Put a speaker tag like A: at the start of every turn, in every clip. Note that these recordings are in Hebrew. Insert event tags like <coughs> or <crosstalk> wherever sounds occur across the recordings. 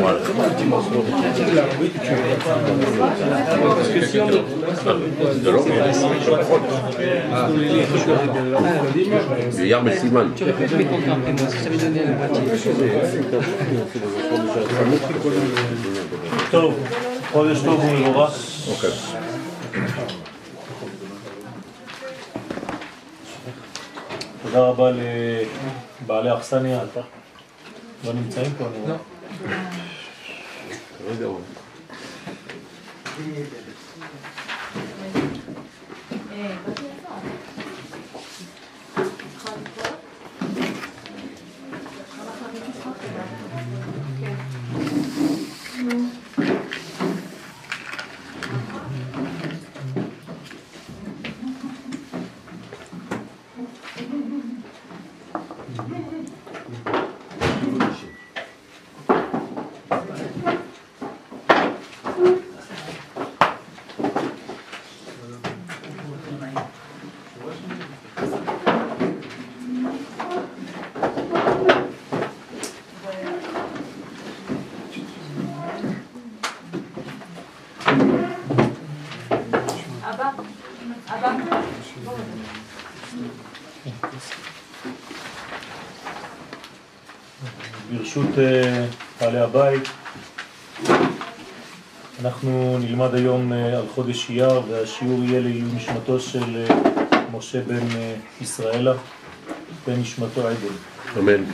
A: Voilà. Parce
B: que si on de
A: l'homme, Yarmel Simon. Tu répètes mes contraintes, et moi, ce que ça
C: veut donner à la pratique.
B: Tov, prends le stock, on le verra. Ok. תודה רבה לבעלי האכסניה. לא נמצאים פה, אני רואה.
A: רגע,
D: אבא,
B: ברשות אה, בעלי הבית, אנחנו נלמד היום אה, על חודש אייר והשיעור יהיה לעילוי נשמתו של אה, משה בן ישראלה, בן נשמתו עדן.
A: אמן.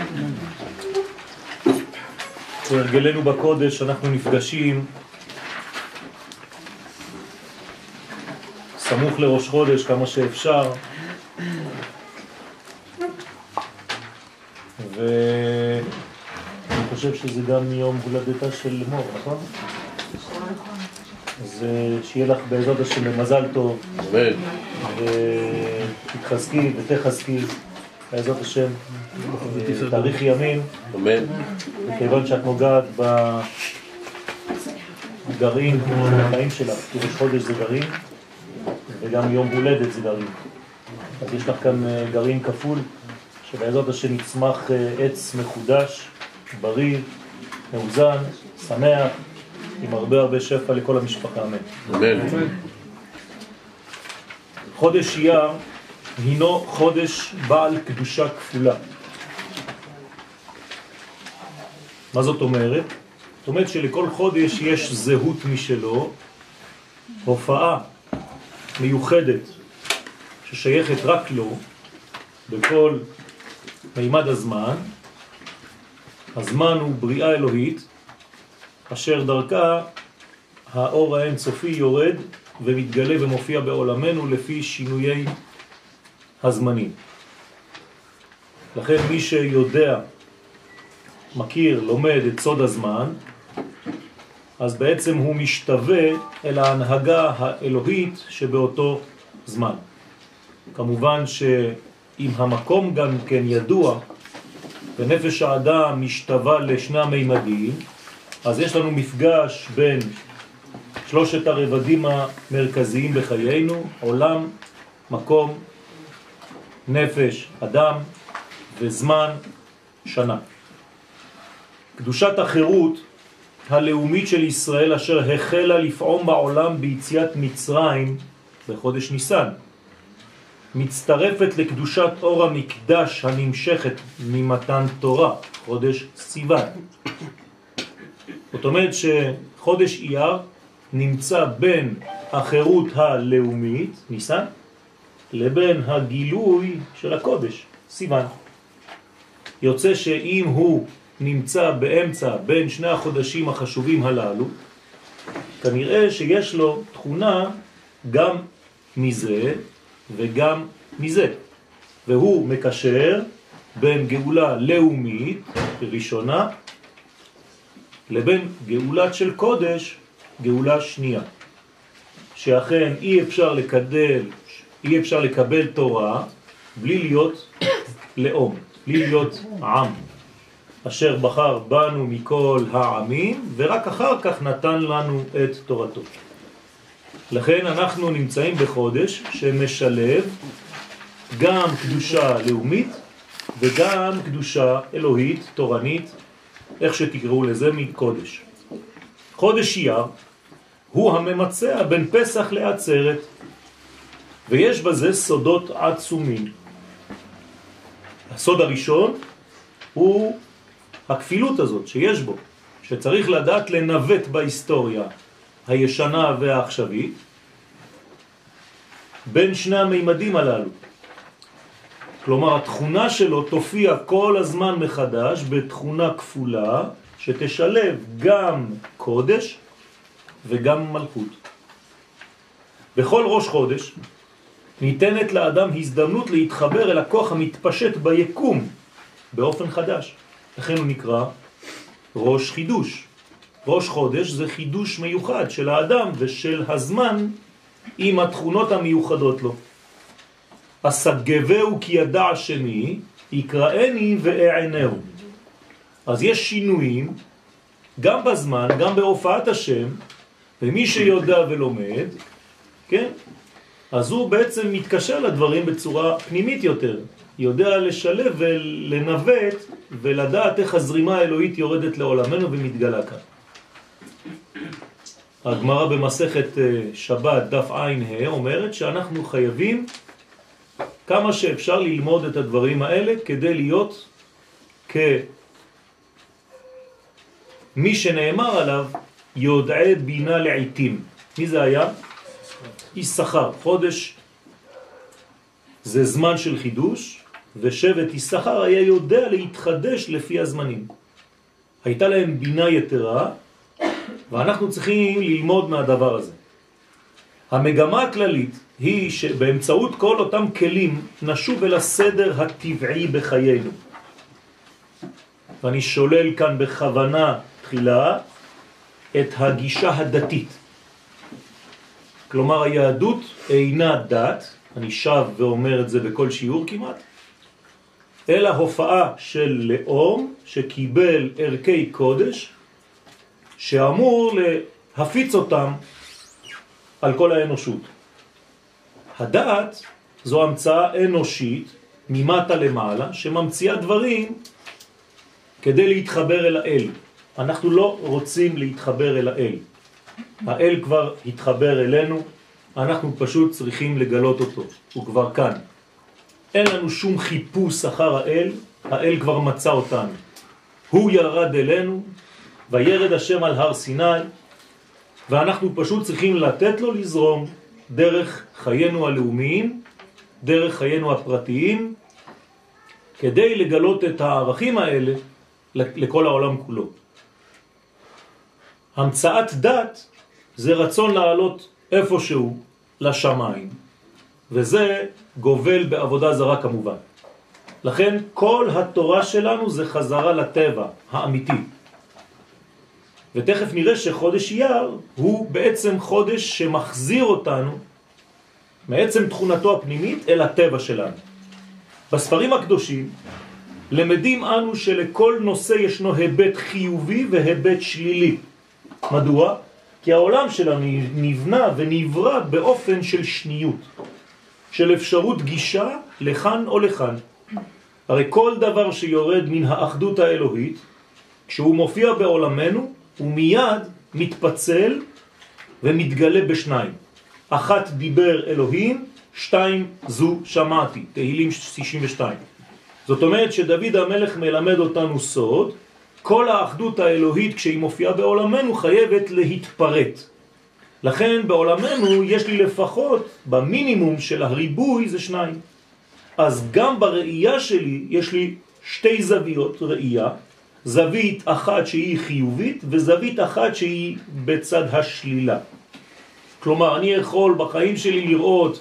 B: כהרגלנו בקודש אנחנו נפגשים סמוך לראש חודש כמה שאפשר חושב שזה גם יום הולדתה של מור, נכון? אז אה, שיהיה לך בעזרת השם מזל טוב
A: אמן.
B: ותתחזקי ותחזקי בעזרת השם תאריך ימים
A: אמן.
B: מכיוון שאת נוגעת בגרעין של החיים שלך, כי ראש חודש זה גרעין, וגם יום הולדת זה גרעין. אז יש לך כאן אה, גרעין כפול, שבעזרת השם יצמח אה, עץ מחודש, בריא, מאוזן, שמח, עם הרבה הרבה שפע לכל המשפחה, אמן.
A: אמן.
B: חודש אייר הינו חודש בעל קדושה כפולה. מה זאת אומרת? זאת אומרת שלכל חודש יש זהות משלו, הופעה מיוחדת ששייכת רק לו בכל מימד הזמן. הזמן הוא בריאה אלוהית, אשר דרכה האור האינסופי יורד ומתגלה ומופיע בעולמנו לפי שינויי הזמנים. לכן מי שיודע, מכיר, לומד את סוד הזמן, אז בעצם הוא משתווה אל ההנהגה האלוהית שבאותו זמן. כמובן שאם המקום גם כן ידוע, ונפש האדם משתווה לשני המימדים, אז יש לנו מפגש בין שלושת הרבדים המרכזיים בחיינו, עולם, מקום, נפש, אדם וזמן, שנה. קדושת החירות הלאומית של ישראל אשר החלה לפעום בעולם ביציאת מצרים בחודש ניסן, מצטרפת לקדושת אור המקדש הנמשכת ממתן תורה, חודש סיוון. זאת אומרת שחודש אייר נמצא בין החירות הלאומית, ניסן, לבין הגילוי של הקודש, סיוון. יוצא שאם הוא נמצא באמצע בין שני החודשים החשובים הללו, כנראה שיש לו תכונה גם מזה וגם מזה. והוא מקשר בין גאולה לאומית ראשונה לבין גאולת של קודש, גאולה שנייה. שאכן אי אפשר לקדל, אי אפשר לקבל תורה בלי להיות לאום, בלי להיות עם. אשר בחר בנו מכל העמים, ורק אחר כך נתן לנו את תורתו. לכן אנחנו נמצאים בחודש שמשלב גם קדושה לאומית וגם קדושה אלוהית, תורנית, איך שתקראו לזה, מקודש. חודש אייר הוא הממצע בין פסח לעצרת, ויש בזה סודות עצומים. הסוד הראשון הוא הכפילות הזאת שיש בו, שצריך לדעת לנווט בהיסטוריה הישנה והעכשווית בין שני המימדים הללו. כלומר, התכונה שלו תופיע כל הזמן מחדש בתכונה כפולה שתשלב גם קודש וגם מלכות. בכל ראש חודש ניתנת לאדם הזדמנות להתחבר אל הכוח המתפשט ביקום באופן חדש. לכן הוא נקרא ראש חידוש. ראש חודש זה חידוש מיוחד של האדם ושל הזמן עם התכונות המיוחדות לו. אסגבהו כי ידע שני, יקראני ואענהו. אז יש שינויים גם בזמן, גם בהופעת השם, ומי שיודע ולומד, כן, אז הוא בעצם מתקשר לדברים בצורה פנימית יותר, יודע לשלב ולנווט ולדעת איך הזרימה האלוהית יורדת לעולמנו ומתגלה כאן. הגמרא במסכת אה, שבת דף עין ה' אומרת שאנחנו חייבים כמה שאפשר ללמוד את הדברים האלה כדי להיות כמי שנאמר עליו יודעי בינה לעיתים. מי זה היה? איש שכר. חודש זה זמן של חידוש, ושבט יששכר היה יודע להתחדש לפי הזמנים. הייתה להם בינה יתרה, ואנחנו צריכים ללמוד מהדבר הזה. המגמה הכללית היא שבאמצעות כל אותם כלים נשוב אל הסדר הטבעי בחיינו. ואני שולל כאן בכוונה תחילה את הגישה הדתית. כלומר היהדות אינה דת, אני שב ואומר את זה בכל שיעור כמעט, אלא הופעה של לאום שקיבל ערכי קודש שאמור להפיץ אותם על כל האנושות. הדעת זו המצאה אנושית ממטה למעלה שממציאה דברים כדי להתחבר אל האל. אנחנו לא רוצים להתחבר אל האל. האל כבר התחבר אלינו, אנחנו פשוט צריכים לגלות אותו, הוא כבר כאן. אין לנו שום חיפוש אחר האל, האל כבר מצא אותנו. הוא ירד אלינו, וירד השם על הר סיני, ואנחנו פשוט צריכים לתת לו לזרום דרך חיינו הלאומיים, דרך חיינו הפרטיים, כדי לגלות את הערכים האלה לכל העולם כולו. המצאת דת זה רצון לעלות איפשהו לשמיים, וזה גובל בעבודה זרה כמובן. לכן כל התורה שלנו זה חזרה לטבע האמיתי. ותכף נראה שחודש אייר הוא בעצם חודש שמחזיר אותנו מעצם תכונתו הפנימית אל הטבע שלנו. בספרים הקדושים למדים אנו שלכל נושא ישנו היבט חיובי והיבט שלילי. מדוע? כי העולם שלנו נבנה ונברא באופן של שניות, של אפשרות גישה לכאן או לכאן. הרי כל דבר שיורד מן האחדות האלוהית, כשהוא מופיע בעולמנו, הוא מיד מתפצל ומתגלה בשניים. אחת דיבר אלוהים, שתיים זו שמעתי, תהילים 62. זאת אומרת שדוד המלך מלמד אותנו סוד, כל האחדות האלוהית כשהיא מופיעה בעולמנו חייבת להתפרט. לכן בעולמנו יש לי לפחות במינימום של הריבוי זה שניים. אז גם בראייה שלי יש לי שתי זוויות ראייה, זווית אחת שהיא חיובית וזווית אחת שהיא בצד השלילה. כלומר, אני יכול בחיים שלי לראות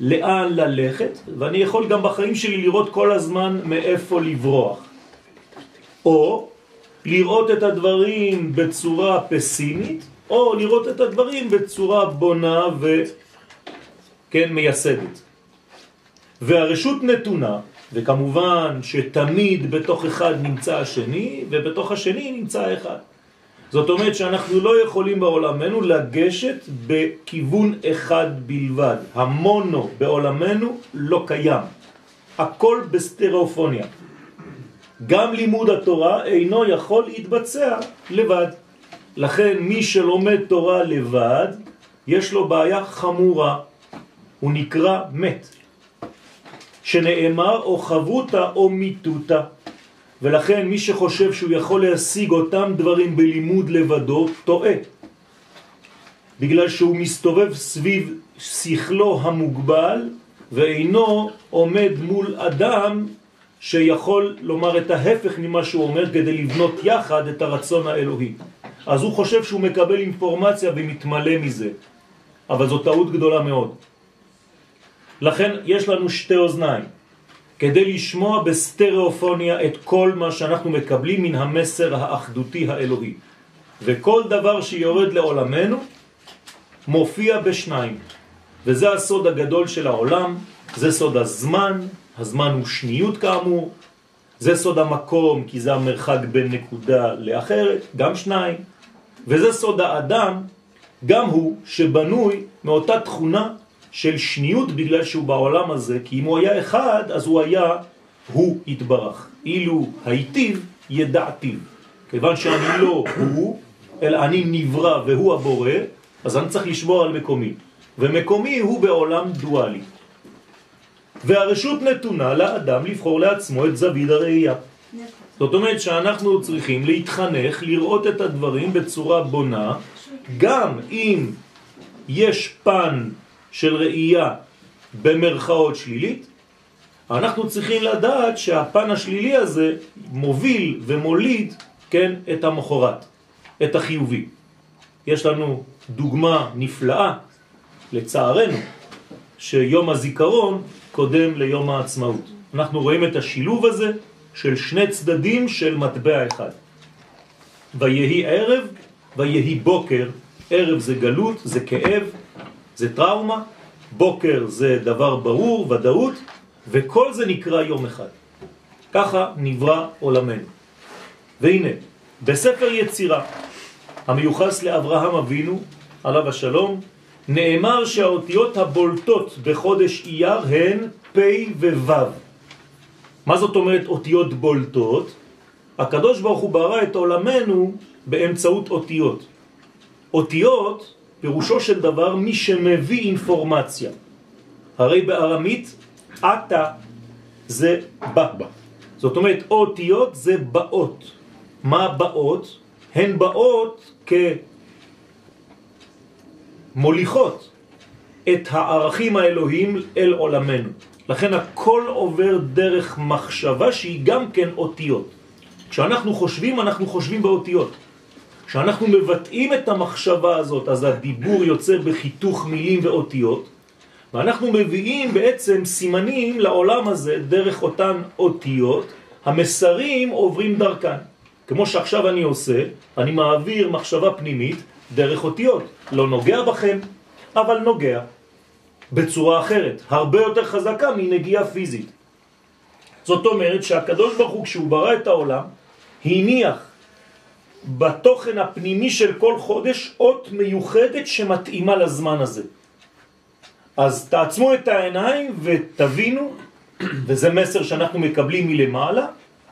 B: לאן ללכת, ואני יכול גם בחיים שלי לראות כל הזמן מאיפה לברוח. או לראות את הדברים בצורה פסימית, או לראות את הדברים בצורה בונה וכן מייסדת. והרשות נתונה, וכמובן שתמיד בתוך אחד נמצא השני, ובתוך השני נמצא האחד. זאת אומרת שאנחנו לא יכולים בעולמנו לגשת בכיוון אחד בלבד. המונו בעולמנו לא קיים. הכל בסטריאופוניה. גם לימוד התורה אינו יכול להתבצע לבד. לכן מי שלומד תורה לבד, יש לו בעיה חמורה, הוא נקרא מת, שנאמר או חבותה או מיתותה. ולכן מי שחושב שהוא יכול להשיג אותם דברים בלימוד לבדו, טועה. בגלל שהוא מסתובב סביב שכלו המוגבל ואינו עומד מול אדם שיכול לומר את ההפך ממה שהוא אומר כדי לבנות יחד את הרצון האלוהי. אז הוא חושב שהוא מקבל אינפורמציה ומתמלא מזה, אבל זו טעות גדולה מאוד. לכן יש לנו שתי אוזניים, כדי לשמוע בסטריאופוניה את כל מה שאנחנו מקבלים מן המסר האחדותי האלוהי. וכל דבר שיורד לעולמנו מופיע בשניים, וזה הסוד הגדול של העולם, זה סוד הזמן, הזמן הוא שניות כאמור, זה סוד המקום כי זה המרחק בין נקודה לאחרת, גם שניים, וזה סוד האדם, גם הוא שבנוי מאותה תכונה של שניות בגלל שהוא בעולם הזה, כי אם הוא היה אחד אז הוא היה הוא יתברך, אילו הייטיב ידעתיו, כיוון שאני לא הוא, אלא אני נברא והוא הבורא, אז אני צריך לשמור על מקומי, ומקומי הוא בעולם דואלי. והרשות נתונה לאדם לבחור לעצמו את זווית הראייה. זאת אומרת שאנחנו צריכים להתחנך, לראות את הדברים בצורה בונה, גם אם יש פן של ראייה במרכאות שלילית, אנחנו צריכים לדעת שהפן השלילי הזה מוביל ומוליד, כן, את המחורת, את החיובי. יש לנו דוגמה נפלאה, לצערנו, שיום הזיכרון קודם ליום העצמאות. אנחנו רואים את השילוב הזה של שני צדדים של מטבע אחד. ויהי ערב, ויהי בוקר, ערב זה גלות, זה כאב, זה טראומה, בוקר זה דבר ברור, ודאות, וכל זה נקרא יום אחד. ככה נברא עולמנו. והנה, בספר יצירה, המיוחס לאברהם אבינו, עליו השלום, נאמר שהאותיות הבולטות בחודש אייר הן פ' וו'. מה זאת אומרת אותיות בולטות? הקדוש ברוך הוא ברא את עולמנו באמצעות אותיות. אותיות, פירושו של דבר מי שמביא אינפורמציה. הרי בארמית, אתה זה בא. זאת אומרת, אותיות זה באות. מה באות? הן באות כמוליכות את הערכים האלוהים אל עולמנו. לכן הכל עובר דרך מחשבה שהיא גם כן אותיות. כשאנחנו חושבים, אנחנו חושבים באותיות. כשאנחנו מבטאים את המחשבה הזאת, אז הדיבור יוצא בחיתוך מילים ואותיות, ואנחנו מביאים בעצם סימנים לעולם הזה דרך אותן אותיות, המסרים עוברים דרכן. כמו שעכשיו אני עושה, אני מעביר מחשבה פנימית דרך אותיות. לא נוגע בכם, אבל נוגע. בצורה אחרת, הרבה יותר חזקה מנגיעה פיזית. זאת אומרת שהקדוש ברוך הוא כשהוא ברא את העולם, הניח בתוכן הפנימי של כל חודש אות מיוחדת שמתאימה לזמן הזה. אז תעצמו את העיניים ותבינו, וזה מסר שאנחנו מקבלים מלמעלה,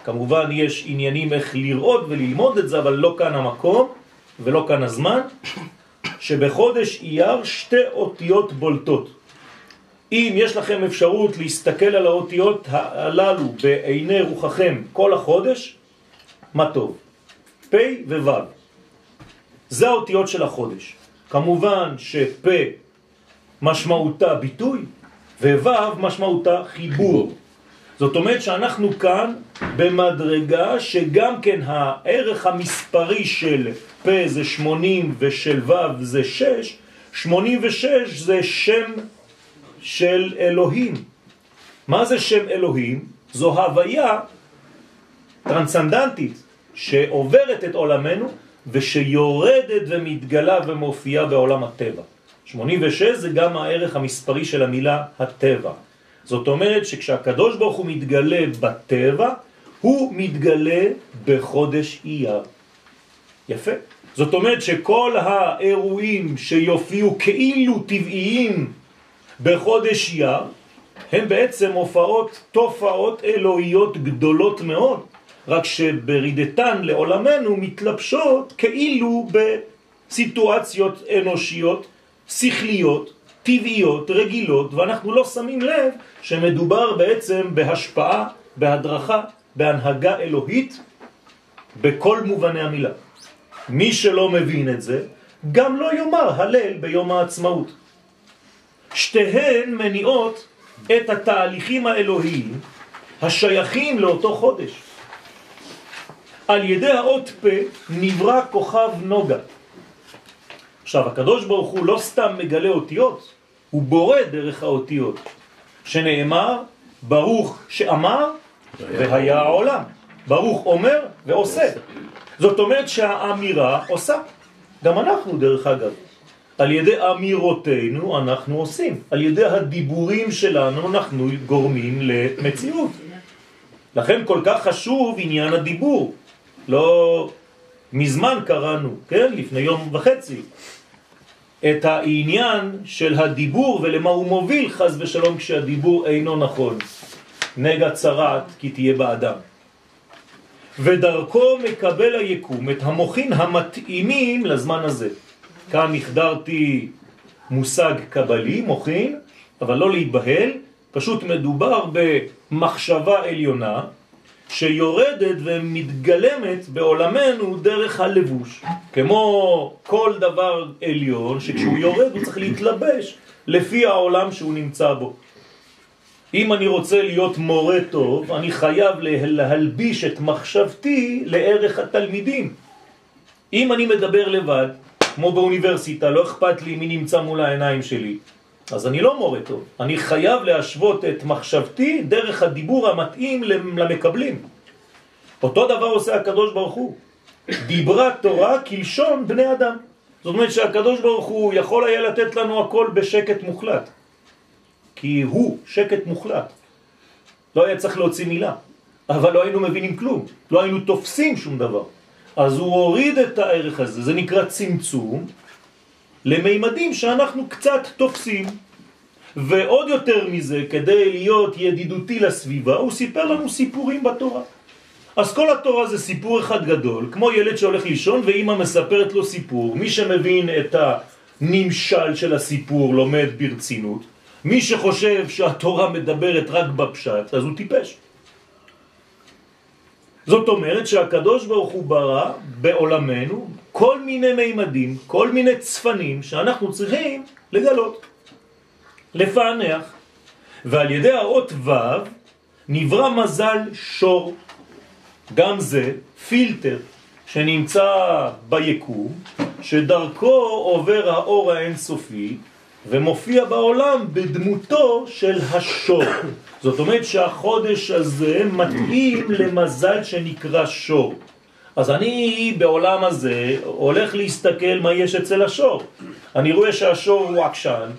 B: כמובן יש עניינים איך לראות וללמוד את זה, אבל לא כאן המקום ולא כאן הזמן, שבחודש אייר שתי אותיות בולטות. אם יש לכם אפשרות להסתכל על האותיות הללו בעיני רוחכם כל החודש, מה טוב. פ' וו'. זה האותיות של החודש. כמובן שפ' משמעותה ביטוי, וו' משמעותה חיבור. זאת אומרת שאנחנו כאן במדרגה שגם כן הערך המספרי של פ' זה 80 ושל ו' זה 6, 86 זה שם של אלוהים. מה זה שם אלוהים? זו הוויה טרנסנדנטית שעוברת את עולמנו ושיורדת ומתגלה ומופיעה בעולם הטבע. 86 זה גם הערך המספרי של המילה הטבע. זאת אומרת שכשהקדוש ברוך הוא מתגלה בטבע, הוא מתגלה בחודש אייר. יפה. זאת אומרת שכל האירועים שיופיעו כאילו טבעיים בחודש אייר, הם בעצם הופעות, תופעות אלוהיות גדולות מאוד, רק שברידתן לעולמנו מתלבשות כאילו בסיטואציות אנושיות, שכליות, טבעיות, רגילות, ואנחנו לא שמים לב שמדובר בעצם בהשפעה, בהדרכה, בהנהגה אלוהית, בכל מובני המילה. מי שלא מבין את זה, גם לא יאמר הלל ביום העצמאות. שתיהן מניעות את התהליכים האלוהיים השייכים לאותו חודש. על ידי האות פה נברא כוכב נוגה. עכשיו, הקדוש ברוך הוא לא סתם מגלה אותיות, הוא בורא דרך האותיות, שנאמר, ברוך שאמר והיה העולם. ברוך אומר ועושה. זאת אומרת שהאמירה עושה. גם אנחנו, דרך אגב. על ידי אמירותינו אנחנו עושים. על ידי הדיבורים שלנו אנחנו גורמים למציאות. לכן כל כך חשוב עניין הדיבור. לא מזמן קראנו, כן? לפני יום וחצי. את העניין של הדיבור ולמה הוא מוביל חז ושלום כשהדיבור אינו נכון. נגע צרעת כי תהיה באדם. ודרכו מקבל היקום את המוכין המתאימים לזמן הזה. כאן החדרתי מושג קבלי, מוכין, אבל לא להתבהל, פשוט מדובר במחשבה עליונה שיורדת ומתגלמת בעולמנו דרך הלבוש. כמו כל דבר עליון, שכשהוא יורד הוא צריך להתלבש לפי העולם שהוא נמצא בו. אם אני רוצה להיות מורה טוב, אני חייב להלביש את מחשבתי לערך התלמידים. אם אני מדבר לבד, כמו באוניברסיטה, לא אכפת לי מי נמצא מול העיניים שלי, אז אני לא מורה טוב. אני חייב להשוות את מחשבתי דרך הדיבור המתאים למקבלים. אותו דבר עושה הקדוש ברוך הוא. דיברה תורה כלשון בני אדם. זאת אומרת שהקדוש ברוך הוא יכול היה לתת לנו הכל בשקט מוחלט. כי הוא שקט מוחלט. לא היה צריך להוציא מילה, אבל לא היינו מבינים כלום, לא היינו תופסים שום דבר. אז הוא הוריד את הערך הזה, זה נקרא צמצום, למימדים שאנחנו קצת תופסים. ועוד יותר מזה, כדי להיות ידידותי לסביבה, הוא סיפר לנו סיפורים בתורה. אז כל התורה זה סיפור אחד גדול, כמו ילד שהולך לישון ואימא מספרת לו סיפור. מי שמבין את הנמשל של הסיפור לומד ברצינות, מי שחושב שהתורה מדברת רק בפשט, אז הוא טיפש. זאת אומרת שהקדוש ברוך הוא ברא בעולמנו כל מיני מימדים, כל מיני צפנים שאנחנו צריכים לגלות, לפענח, ועל ידי האות ו' נברא מזל שור, גם זה פילטר שנמצא ביקום, שדרכו עובר האור האינסופי ומופיע בעולם בדמותו של השור. זאת אומרת שהחודש הזה מתאים למזל שנקרא שור. אז אני בעולם הזה הולך להסתכל מה יש אצל השור. אני רואה שהשור הוא עקשן,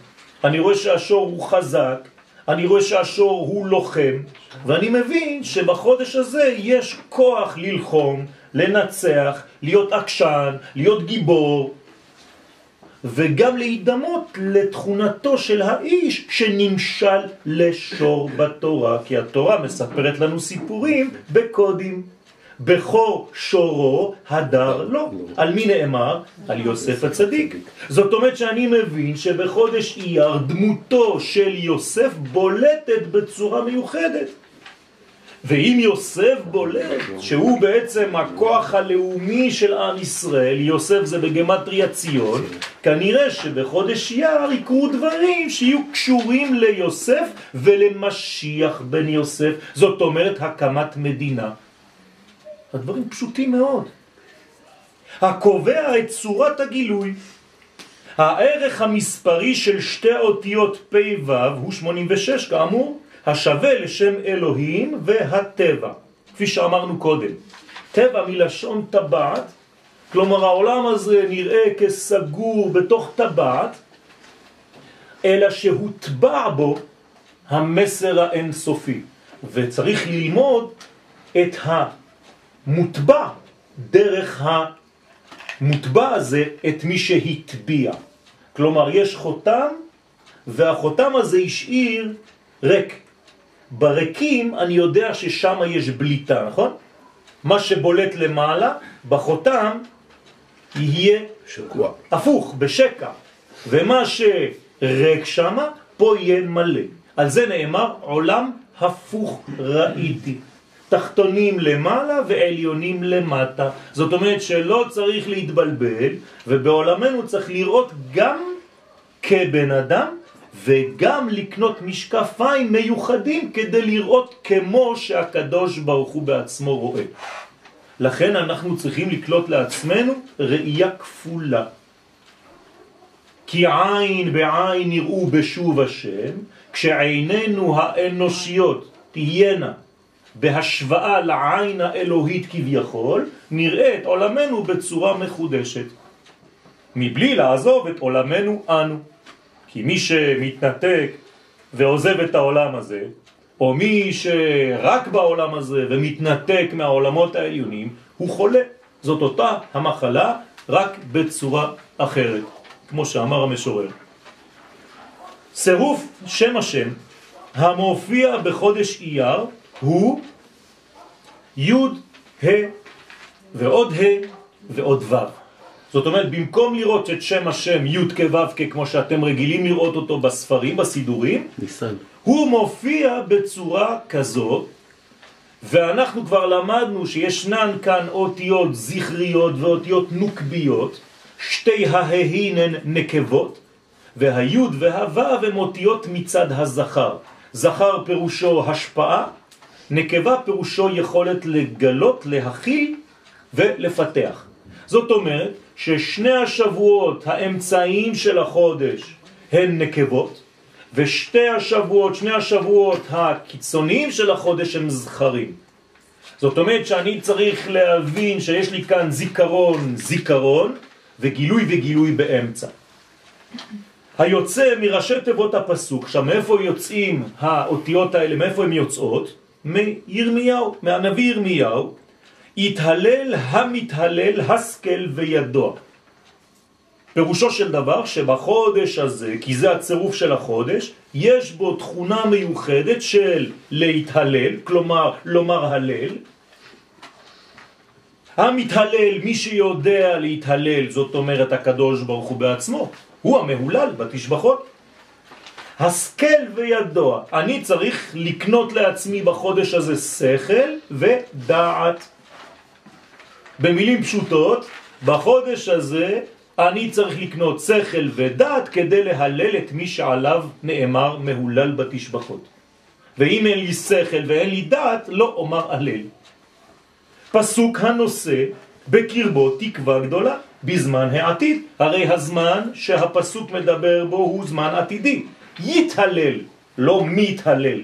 B: אני רואה שהשור הוא חזק, אני רואה שהשור הוא לוחם, ואני מבין שבחודש הזה יש כוח ללחום, לנצח, להיות עקשן, להיות גיבור, וגם להידמות לתכונתו של האיש שנמשל לשור בתורה, כי התורה מספרת לנו סיפורים בקודים. בכור שורו הדר לא. על מי נאמר? על יוסף הצדיק. זאת אומרת שאני מבין שבחודש אייר דמותו של יוסף בולטת בצורה מיוחדת. ואם יוסף בולט, שהוא בעצם הכוח הלאומי של עם ישראל, יוסף זה בגמטריה ציון, כנראה שבחודש יר יקרו דברים שיהיו קשורים ליוסף ולמשיח בן יוסף, זאת אומרת הקמת מדינה. הדברים פשוטים מאוד. הקובע את צורת הגילוי. הערך המספרי של שתי אותיות פ' הוא 86 כאמור, השווה לשם אלוהים והטבע, כפי שאמרנו קודם. טבע מלשון טבעת, כלומר העולם הזה נראה כסגור בתוך טבעת, אלא שהוטבע בו המסר האינסופי, וצריך ללמוד את המוטבע דרך המוטבע הזה את מי שהטביע. כלומר, יש חותם, והחותם הזה השאיר ריק. בריקים אני יודע ששם יש בליטה, נכון? מה שבולט למעלה, בחותם, יהיה
A: שקוע.
B: הפוך, בשקע, ומה שריק שמה, פה יהיה מלא. על זה נאמר, עולם הפוך ראיתי. תחתונים למעלה ועליונים למטה. זאת אומרת שלא צריך להתבלבל, ובעולמנו צריך לראות גם כבן אדם, וגם לקנות משקפיים מיוחדים כדי לראות כמו שהקדוש ברוך הוא בעצמו רואה. לכן אנחנו צריכים לקלוט לעצמנו ראייה כפולה. כי עין בעין יראו בשוב השם, כשעינינו האנושיות תהיינה בהשוואה לעין האלוהית כביכול, נראה את עולמנו בצורה מחודשת, מבלי לעזוב את עולמנו אנו. כי מי שמתנתק ועוזב את העולם הזה, או מי שרק בעולם הזה ומתנתק מהעולמות העליונים, הוא חולה. זאת אותה המחלה, רק בצורה אחרת, כמו שאמר המשורר. צירוף שם השם המופיע בחודש אייר הוא י' ה' ועוד ה' ועוד ו'. זאת אומרת, במקום לראות את שם השם י' כו' כמו שאתם רגילים לראות אותו בספרים, בסידורים,
A: ניסן.
B: הוא מופיע בצורה כזאת, ואנחנו כבר למדנו שישנן כאן אותיות זכריות ואותיות נוקביות, שתי ההין הן נקבות, והיוד והוו הם אותיות מצד הזכר. זכר פירושו השפעה, נקבה פירושו יכולת לגלות, להכיל ולפתח. זאת אומרת ששני השבועות האמצעיים של החודש הן נקבות, ושתי השבועות, שני השבועות הקיצוניים של החודש הם זכרים. זאת אומרת שאני צריך להבין שיש לי כאן זיכרון, זיכרון, וגילוי וגילוי באמצע. היוצא מראשי תיבות הפסוק, עכשיו מאיפה יוצאים האותיות האלה, מאיפה הן יוצאות? מירמיהו, מהנביא ירמיהו, יתהלל המתהלל השכל וידוע. פירושו של דבר שבחודש הזה, כי זה הצירוף של החודש, יש בו תכונה מיוחדת של להתהלל, כלומר לומר הלל. המתהלל, מי שיודע להתהלל, זאת אומרת הקדוש ברוך הוא בעצמו, הוא המהולל בתשבחות. השכל וידוע, אני צריך לקנות לעצמי בחודש הזה שכל ודעת. במילים פשוטות, בחודש הזה אני צריך לקנות שכל ודעת כדי להלל את מי שעליו נאמר מהולל בתשבחות. ואם אין לי שכל ואין לי דעת, לא אומר הלל. פסוק הנושא בקרבו תקווה גדולה בזמן העתיד. הרי הזמן שהפסוק מדבר בו הוא זמן עתידי. יתהלל, לא מתהלל.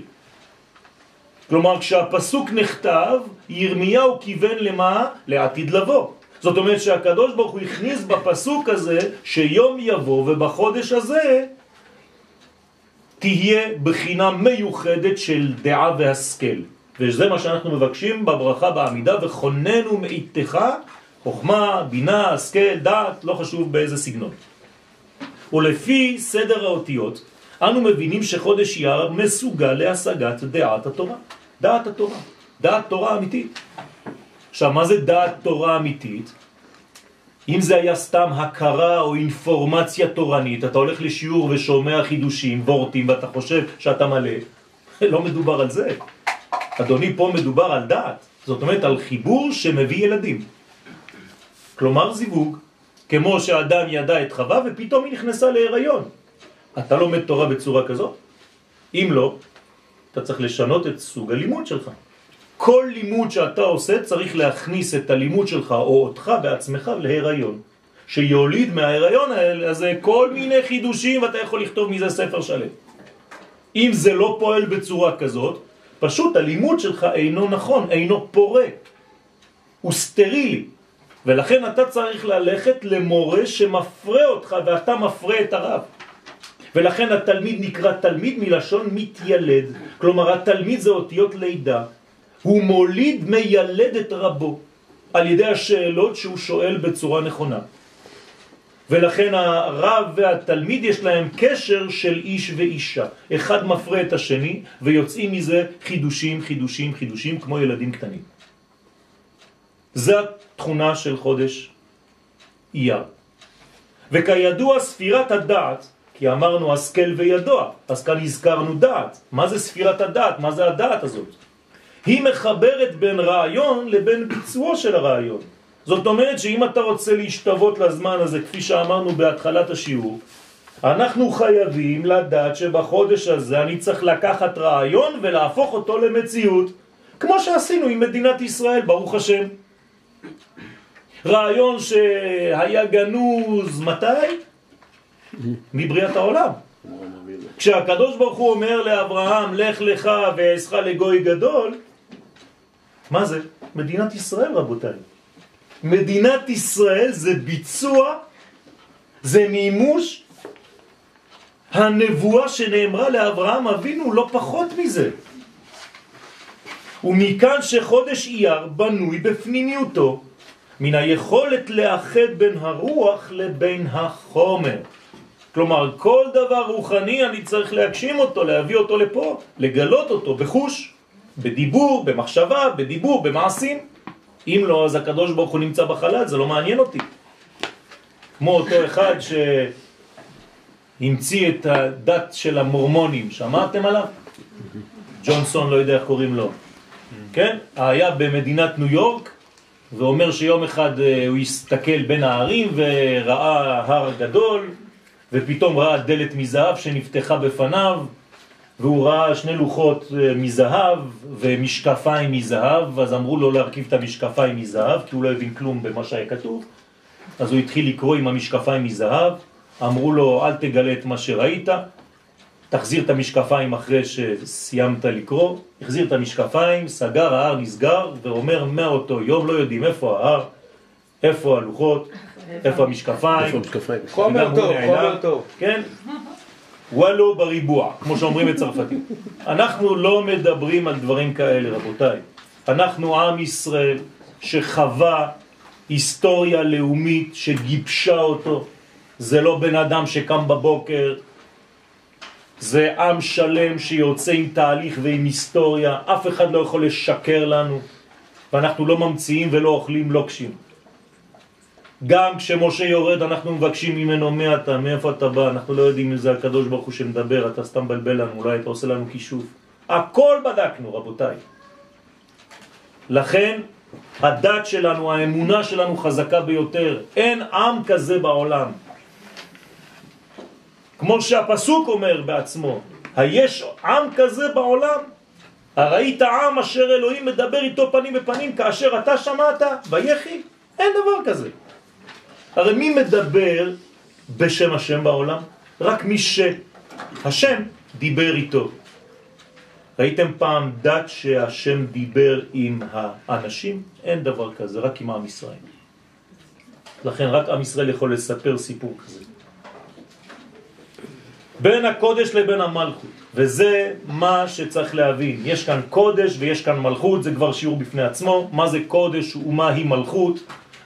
B: כלומר, כשהפסוק נכתב, ירמיהו כיוון למה? לעתיד לבוא. זאת אומרת שהקדוש ברוך הוא הכניס בפסוק הזה שיום יבוא ובחודש הזה תהיה בחינה מיוחדת של דעה והשכל. וזה מה שאנחנו מבקשים בברכה בעמידה, וכוננו מאיתך חוכמה, בינה, השכל, דעת, לא חשוב באיזה סגנון. ולפי סדר האותיות, אנו מבינים שחודש אייר מסוגל להשגת דעת התורה. דעת התורה, דעת תורה אמיתית. עכשיו, מה זה דעת תורה אמיתית? אם זה היה סתם הכרה או אינפורמציה תורנית, אתה הולך לשיעור ושומע חידושים, וורטים, ואתה חושב שאתה מלא, <laughs> לא מדובר על זה. אדוני, פה מדובר על דעת. זאת אומרת, על חיבור שמביא ילדים. כלומר זיווג, כמו שאדם ידע את חווה ופתאום היא נכנסה להיריון. אתה לומד תורה בצורה כזאת? אם לא, אתה צריך לשנות את סוג הלימוד שלך. כל לימוד שאתה עושה צריך להכניס את הלימוד שלך או אותך בעצמך להיריון. שיוליד מההיריון הזה כל מיני חידושים ואתה יכול לכתוב מזה ספר שלם. אם זה לא פועל בצורה כזאת, פשוט הלימוד שלך אינו נכון, אינו פורה, הוא סטרילי. ולכן אתה צריך ללכת למורה שמפרה אותך ואתה מפרה את הרב. ולכן התלמיד נקרא תלמיד מלשון מתילד. כלומר, התלמיד זה אותיות לידה. הוא מוליד, מיילד את רבו על ידי השאלות שהוא שואל בצורה נכונה. ולכן הרב והתלמיד יש להם קשר של איש ואישה. אחד מפרה את השני ויוצאים מזה חידושים, חידושים, חידושים כמו ילדים קטנים. זה התכונה של חודש אייר. וכידוע ספירת הדעת, כי אמרנו השכל וידוע, אז כאן הזכרנו דעת. מה זה ספירת הדעת? מה זה הדעת הזאת? היא מחברת בין רעיון לבין ביצועו של הרעיון. זאת אומרת שאם אתה רוצה להשתוות לזמן הזה, כפי שאמרנו בהתחלת השיעור, אנחנו חייבים לדעת שבחודש הזה אני צריך לקחת רעיון ולהפוך אותו למציאות, כמו שעשינו עם מדינת ישראל, ברוך השם. רעיון שהיה גנוז, מתי? מבריאת העולם. כשהקדוש ברוך הוא אומר לאברהם, לך לך ועזך לגוי גדול, מה זה? מדינת ישראל רבותיי. מדינת ישראל זה ביצוע, זה מימוש הנבואה שנאמרה לאברהם אבינו, לא פחות מזה. ומכאן שחודש אייר בנוי בפנימיותו מן היכולת לאחד בין הרוח לבין החומר. כלומר, כל דבר רוחני אני צריך להגשים אותו, להביא אותו לפה, לגלות אותו בחוש, בדיבור, במחשבה, בדיבור, במעשים. אם לא, אז הקדוש ברוך הוא נמצא בחלל, זה לא מעניין אותי. כמו אותו אחד שהמציא את הדת של המורמונים, שמעתם עליו? ג'ונסון, לא יודע איך קוראים לו. כן? היה במדינת ניו יורק, ואומר שיום אחד אה, הוא הסתכל בין הערים וראה הר גדול, ופתאום ראה דלת מזהב שנפתחה בפניו, והוא ראה שני לוחות אה, מזהב ומשקפיים מזהב, אז אמרו לו להרכיב את המשקפיים מזהב, כי הוא לא הבין כלום במה שהיה כתוב. אז הוא התחיל לקרוא עם המשקפיים מזהב, אמרו לו אל תגלה את מה שראית, תחזיר את המשקפיים אחרי שסיימת לקרוא, החזיר את המשקפיים, סגר, ההר נסגר, ואומר מאותו יום, לא יודעים איפה ההר, איפה הלוחות, איפה המשקפיים.
A: איפה המשקפיים?
E: חומר טוב, חומר טוב.
B: כן? וואלו בריבוע, כמו שאומרים בצרפתית. אנחנו לא מדברים על דברים כאלה, רבותיי. אנחנו עם ישראל שחווה היסטוריה לאומית שגיבשה אותו. זה לא בן אדם שקם בבוקר, זה עם שלם שיוצא עם תהליך ועם היסטוריה, אף אחד לא יכול לשקר לנו, ואנחנו לא ממציאים ולא אוכלים לוקשים. גם כשמשה יורד אנחנו מבקשים ממנו מי אתה, מאיפה אתה בא, אנחנו לא יודעים אם זה הקדוש ברוך הוא שמדבר, אתה סתם בלבל לנו, אולי אתה עושה לנו כישוף. הכל בדקנו רבותיי. לכן הדת שלנו, האמונה שלנו חזקה ביותר, אין עם כזה בעולם. כמו שהפסוק אומר בעצמו, היש עם כזה בעולם? הראית עם אשר אלוהים מדבר איתו פנים בפנים כאשר אתה שמעת ויחי? אין דבר כזה. הרי מי מדבר בשם השם בעולם? רק מי שהשם דיבר איתו. ראיתם פעם דת שהשם דיבר עם האנשים? אין דבר כזה, רק עם עם ישראל. לכן רק עם ישראל יכול לספר סיפור כזה. בין הקודש לבין המלכות, וזה מה שצריך להבין. יש כאן קודש ויש כאן מלכות, זה כבר שיעור בפני עצמו, מה זה קודש ומה היא מלכות,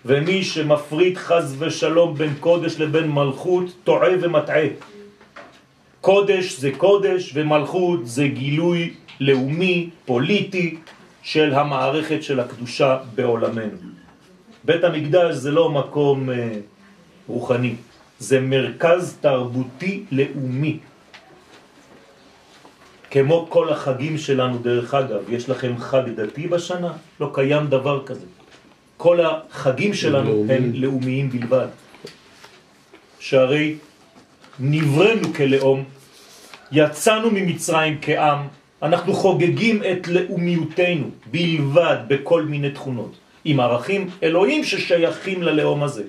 B: ומי שמפריד חז ושלום בין קודש לבין מלכות טועה ומטעה. קודש זה קודש ומלכות זה גילוי לאומי, פוליטי, של המערכת של הקדושה בעולמנו. בית המקדש זה לא מקום אה, רוחני, זה מרכז תרבותי לאומי. כמו כל החגים שלנו דרך אגב, יש לכם חג דתי בשנה? לא קיים דבר כזה. כל החגים שלנו לאומי. הם לאומיים בלבד. שהרי נברנו כלאום, יצאנו ממצרים כעם, אנחנו חוגגים את לאומיותנו בלבד בכל מיני תכונות, עם ערכים אלוהים ששייכים ללאום הזה.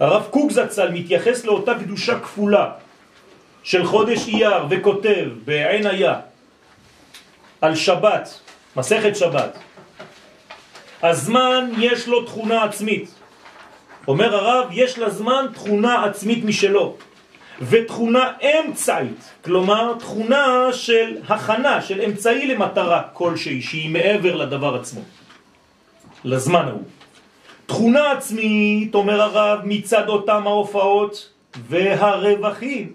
B: הרב קוק זצ"ל מתייחס לאותה קדושה כפולה של חודש אייר וכותב בעין היה על שבת, מסכת שבת, הזמן יש לו תכונה עצמית. אומר הרב, יש לזמן תכונה עצמית משלו, ותכונה אמצעית, כלומר תכונה של הכנה, של אמצעי למטרה כלשהי, שהיא מעבר לדבר עצמו, לזמן ההוא. תכונה עצמית, אומר הרב, מצד אותם ההופעות והרווחים,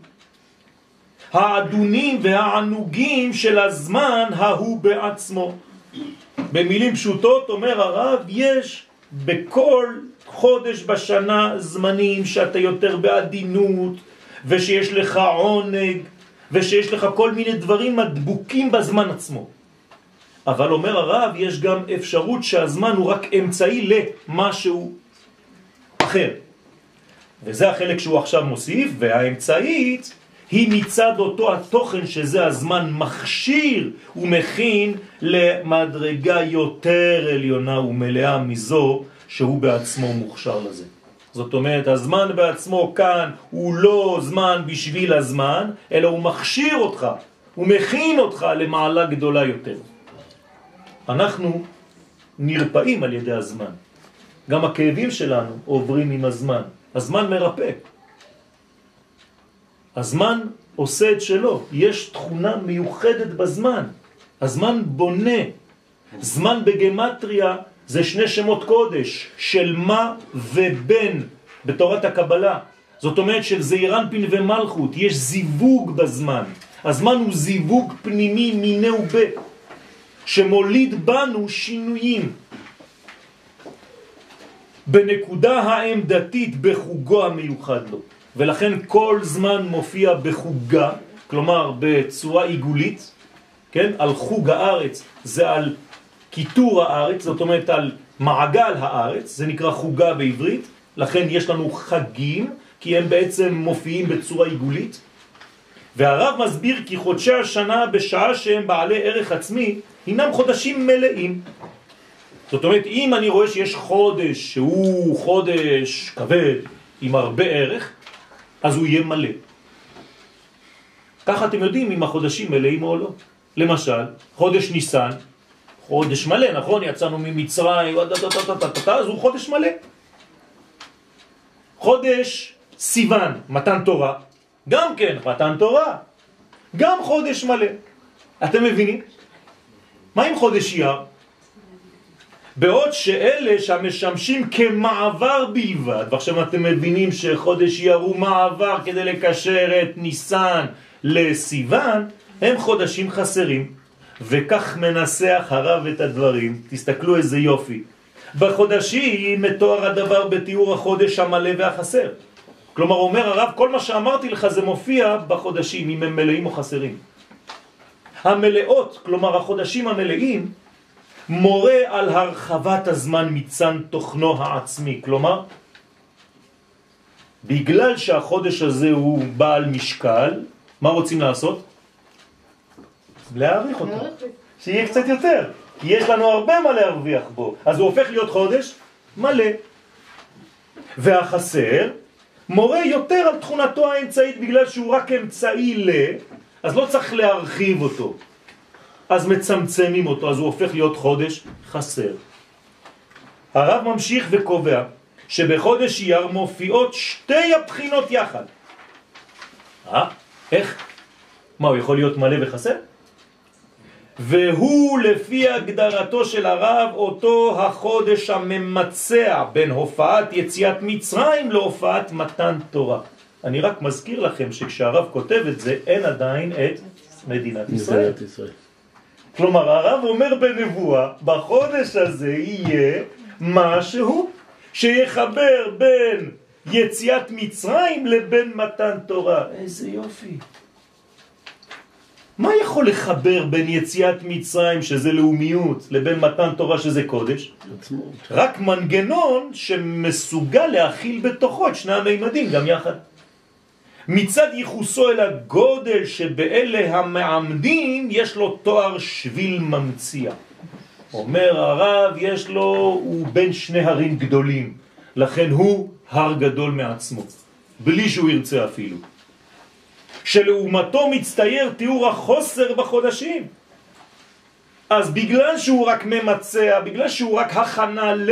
B: האדונים והענוגים של הזמן ההוא בעצמו. במילים פשוטות אומר הרב, יש בכל חודש בשנה זמנים שאתה יותר בעדינות ושיש לך עונג ושיש לך כל מיני דברים מדבוקים בזמן עצמו. אבל אומר הרב, יש גם אפשרות שהזמן הוא רק אמצעי למשהו אחר. וזה החלק שהוא עכשיו מוסיף, והאמצעית היא מצד אותו התוכן שזה הזמן מכשיר ומכין למדרגה יותר עליונה ומלאה מזו שהוא בעצמו מוכשר לזה. זאת אומרת, הזמן בעצמו כאן הוא לא זמן בשביל הזמן, אלא הוא מכשיר אותך, הוא מכין אותך למעלה גדולה יותר. אנחנו נרפאים על ידי הזמן. גם הכאבים שלנו עוברים עם הזמן. הזמן מרפא. הזמן עושה את שלו. יש תכונה מיוחדת בזמן. הזמן בונה. זמן בגמטריה זה שני שמות קודש, של מה ובן בתורת הקבלה. זאת אומרת של זעירנפין ומלכות, יש זיווג בזמן. הזמן הוא זיווג פנימי מיני ובה, שמוליד בנו שינויים. בנקודה העמדתית בחוגו המיוחד לו. ולכן כל זמן מופיע בחוגה, כלומר בצורה עיגולית, כן? על חוג הארץ זה על כיתור הארץ, זאת אומרת על מעגל הארץ, זה נקרא חוגה בעברית, לכן יש לנו חגים, כי הם בעצם מופיעים בצורה עיגולית. והרב מסביר כי חודשי השנה בשעה שהם בעלי ערך עצמי, הינם חודשים מלאים. זאת אומרת, אם אני רואה שיש חודש שהוא חודש כבד, עם הרבה ערך, אז הוא יהיה מלא. ככה אתם יודעים אם החודשים מלאים או לא. למשל, חודש ניסן, חודש מלא, נכון? יצאנו ממצרים, אז הוא חודש מלא. חודש סיוון, מתן תורה, גם כן מתן תורה, גם חודש מלא. אתם מבינים? מה עם חודש יר? בעוד שאלה שמשמשים כמעבר בלבד, ועכשיו אתם מבינים שחודש יר הוא מעבר כדי לקשר את ניסן לסיוון, הם חודשים חסרים. וכך מנסח הרב את הדברים, תסתכלו איזה יופי. בחודשים מתואר הדבר בתיאור החודש המלא והחסר. כלומר אומר הרב, כל מה שאמרתי לך זה מופיע בחודשים, אם הם מלאים או חסרים. המלאות, כלומר החודשים המלאים, מורה על הרחבת הזמן מצן תוכנו העצמי. כלומר, בגלל שהחודש הזה הוא בעל משקל, מה רוצים לעשות? להעריך אותו. שיהיה קצת יותר, כי יש לנו הרבה מה להרוויח בו. אז הוא הופך להיות חודש מלא. והחסר מורה יותר על תכונתו האמצעית בגלל שהוא רק אמצעי ל... אז לא צריך להרחיב אותו. אז מצמצמים אותו, אז הוא הופך להיות חודש חסר. הרב ממשיך וקובע שבחודש אייר מופיעות שתי הבחינות יחד. אה? איך? מה, הוא יכול להיות מלא וחסר? והוא לפי הגדרתו של הרב אותו החודש הממצע בין הופעת יציאת מצרים להופעת מתן תורה. אני רק מזכיר לכם שכשהרב כותב את זה אין עדיין את מדינת ישראל. ישראל. כלומר הרב אומר בנבואה בחודש הזה יהיה משהו שיחבר בין יציאת מצרים לבין מתן תורה. איזה יופי. מה יכול לחבר בין יציאת מצרים שזה לאומיות לבין מתן תורה שזה קודש? רק מנגנון שמסוגל להכיל בתוכו את שני המימדים גם יחד. מצד ייחוסו אל הגודל שבאלה המעמדים יש לו תואר שביל ממציע. אומר הרב יש לו, הוא בין שני הרים גדולים, לכן הוא הר גדול מעצמו, בלי שהוא ירצה אפילו. שלעומתו מצטייר תיאור החוסר בחודשים. אז בגלל שהוא רק ממצע, בגלל שהוא רק הכנה ל...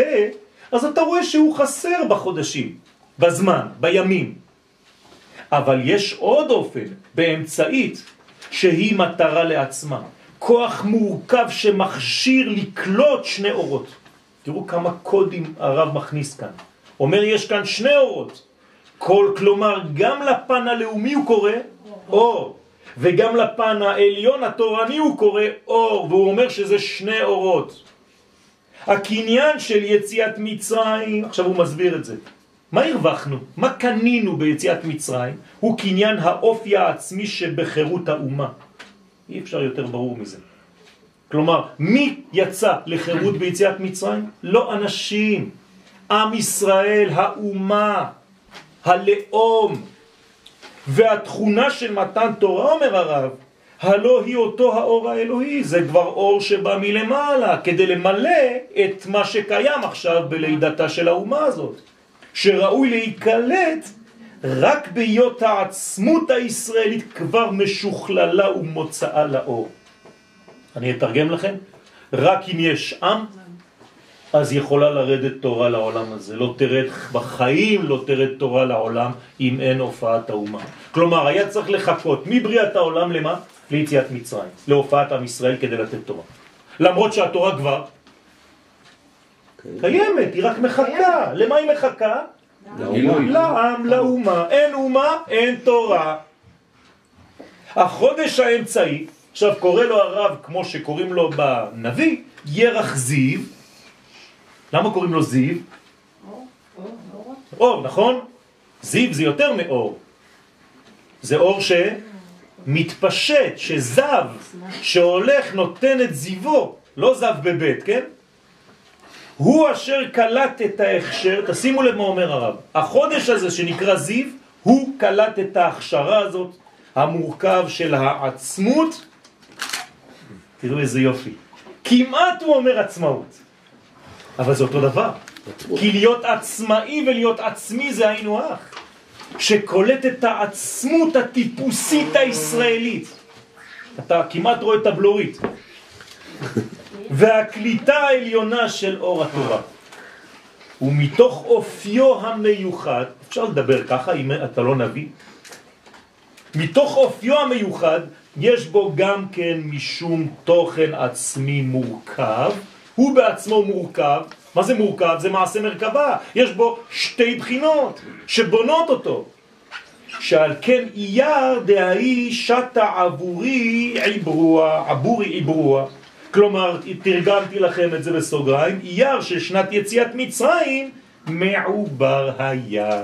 B: אז אתה רואה שהוא חסר בחודשים, בזמן, בימים. אבל יש עוד אופן, באמצעית, שהיא מטרה לעצמה. כוח מורכב שמכשיר לקלוט שני אורות. תראו כמה קודים הרב מכניס כאן. אומר יש כאן שני אורות. כל, כלומר, גם לפן הלאומי הוא קורא אור, וגם לפן העליון התורני הוא קורא אור, והוא אומר שזה שני אורות. הקניין של יציאת מצרים, עכשיו הוא מסביר את זה. מה הרווחנו? מה קנינו ביציאת מצרים? הוא קניין האופי העצמי שבחירות האומה. אי אפשר יותר ברור מזה. כלומר, מי יצא לחירות ביציאת מצרים? לא אנשים. עם ישראל, האומה, הלאום. והתכונה של מתן תורה, אומר הרב, הלא היא אותו האור האלוהי, זה כבר אור שבא מלמעלה, כדי למלא את מה שקיים עכשיו בלידתה של האומה הזאת, שראוי להיקלט רק בהיות העצמות הישראלית כבר משוכללה ומוצאה לאור. אני אתרגם לכם, רק אם יש עם, אז יכולה לרדת תורה לעולם הזה. לא תרד בחיים, לא תרד תורה לעולם אם אין הופעת האומה. כלומר, היה צריך לחכות מבריאת העולם למה? ליציאת מצרים, להופעת עם ישראל כדי לתת תורה. למרות שהתורה כבר. קיימת, היא רק מחכה. למה היא מחכה? לעם, לאומה. אין אומה, אין תורה. החודש האמצעי, עכשיו קורא לו הרב כמו שקוראים לו בנביא, ירח זיו. למה קוראים לו זיו? אור, נכון? זיו זה יותר מאור. זה אור ש... מתפשט, שזב, שהולך נותן את זיבו, לא זב בבית, כן? הוא אשר קלט את ההכשר, תשימו לב מה אומר הרב, החודש הזה שנקרא זיו, הוא קלט את ההכשרה הזאת, המורכב של העצמות, תראו איזה יופי, כמעט הוא אומר עצמאות, אבל זה אותו דבר, כי להיות עצמאי ולהיות עצמי זה היינו אח. שקולט את העצמות הטיפוסית הישראלית. אתה כמעט רואה את הבלורית. והקליטה העליונה של אור התורה. ומתוך אופיו המיוחד, אפשר לדבר ככה אם אתה לא נביא? מתוך אופיו המיוחד יש בו גם כן משום תוכן עצמי מורכב, הוא בעצמו מורכב, מה זה מורכב? זה מעשה מרכבה. יש בו שתי בחינות שבונות אותו. שעל כן אייר דהאי שתה עבורי עברוע, עבורי עברוע. כלומר, תרגמתי לכם את זה בסוגריים, אייר של שנת יציאת מצרים מעובר היה.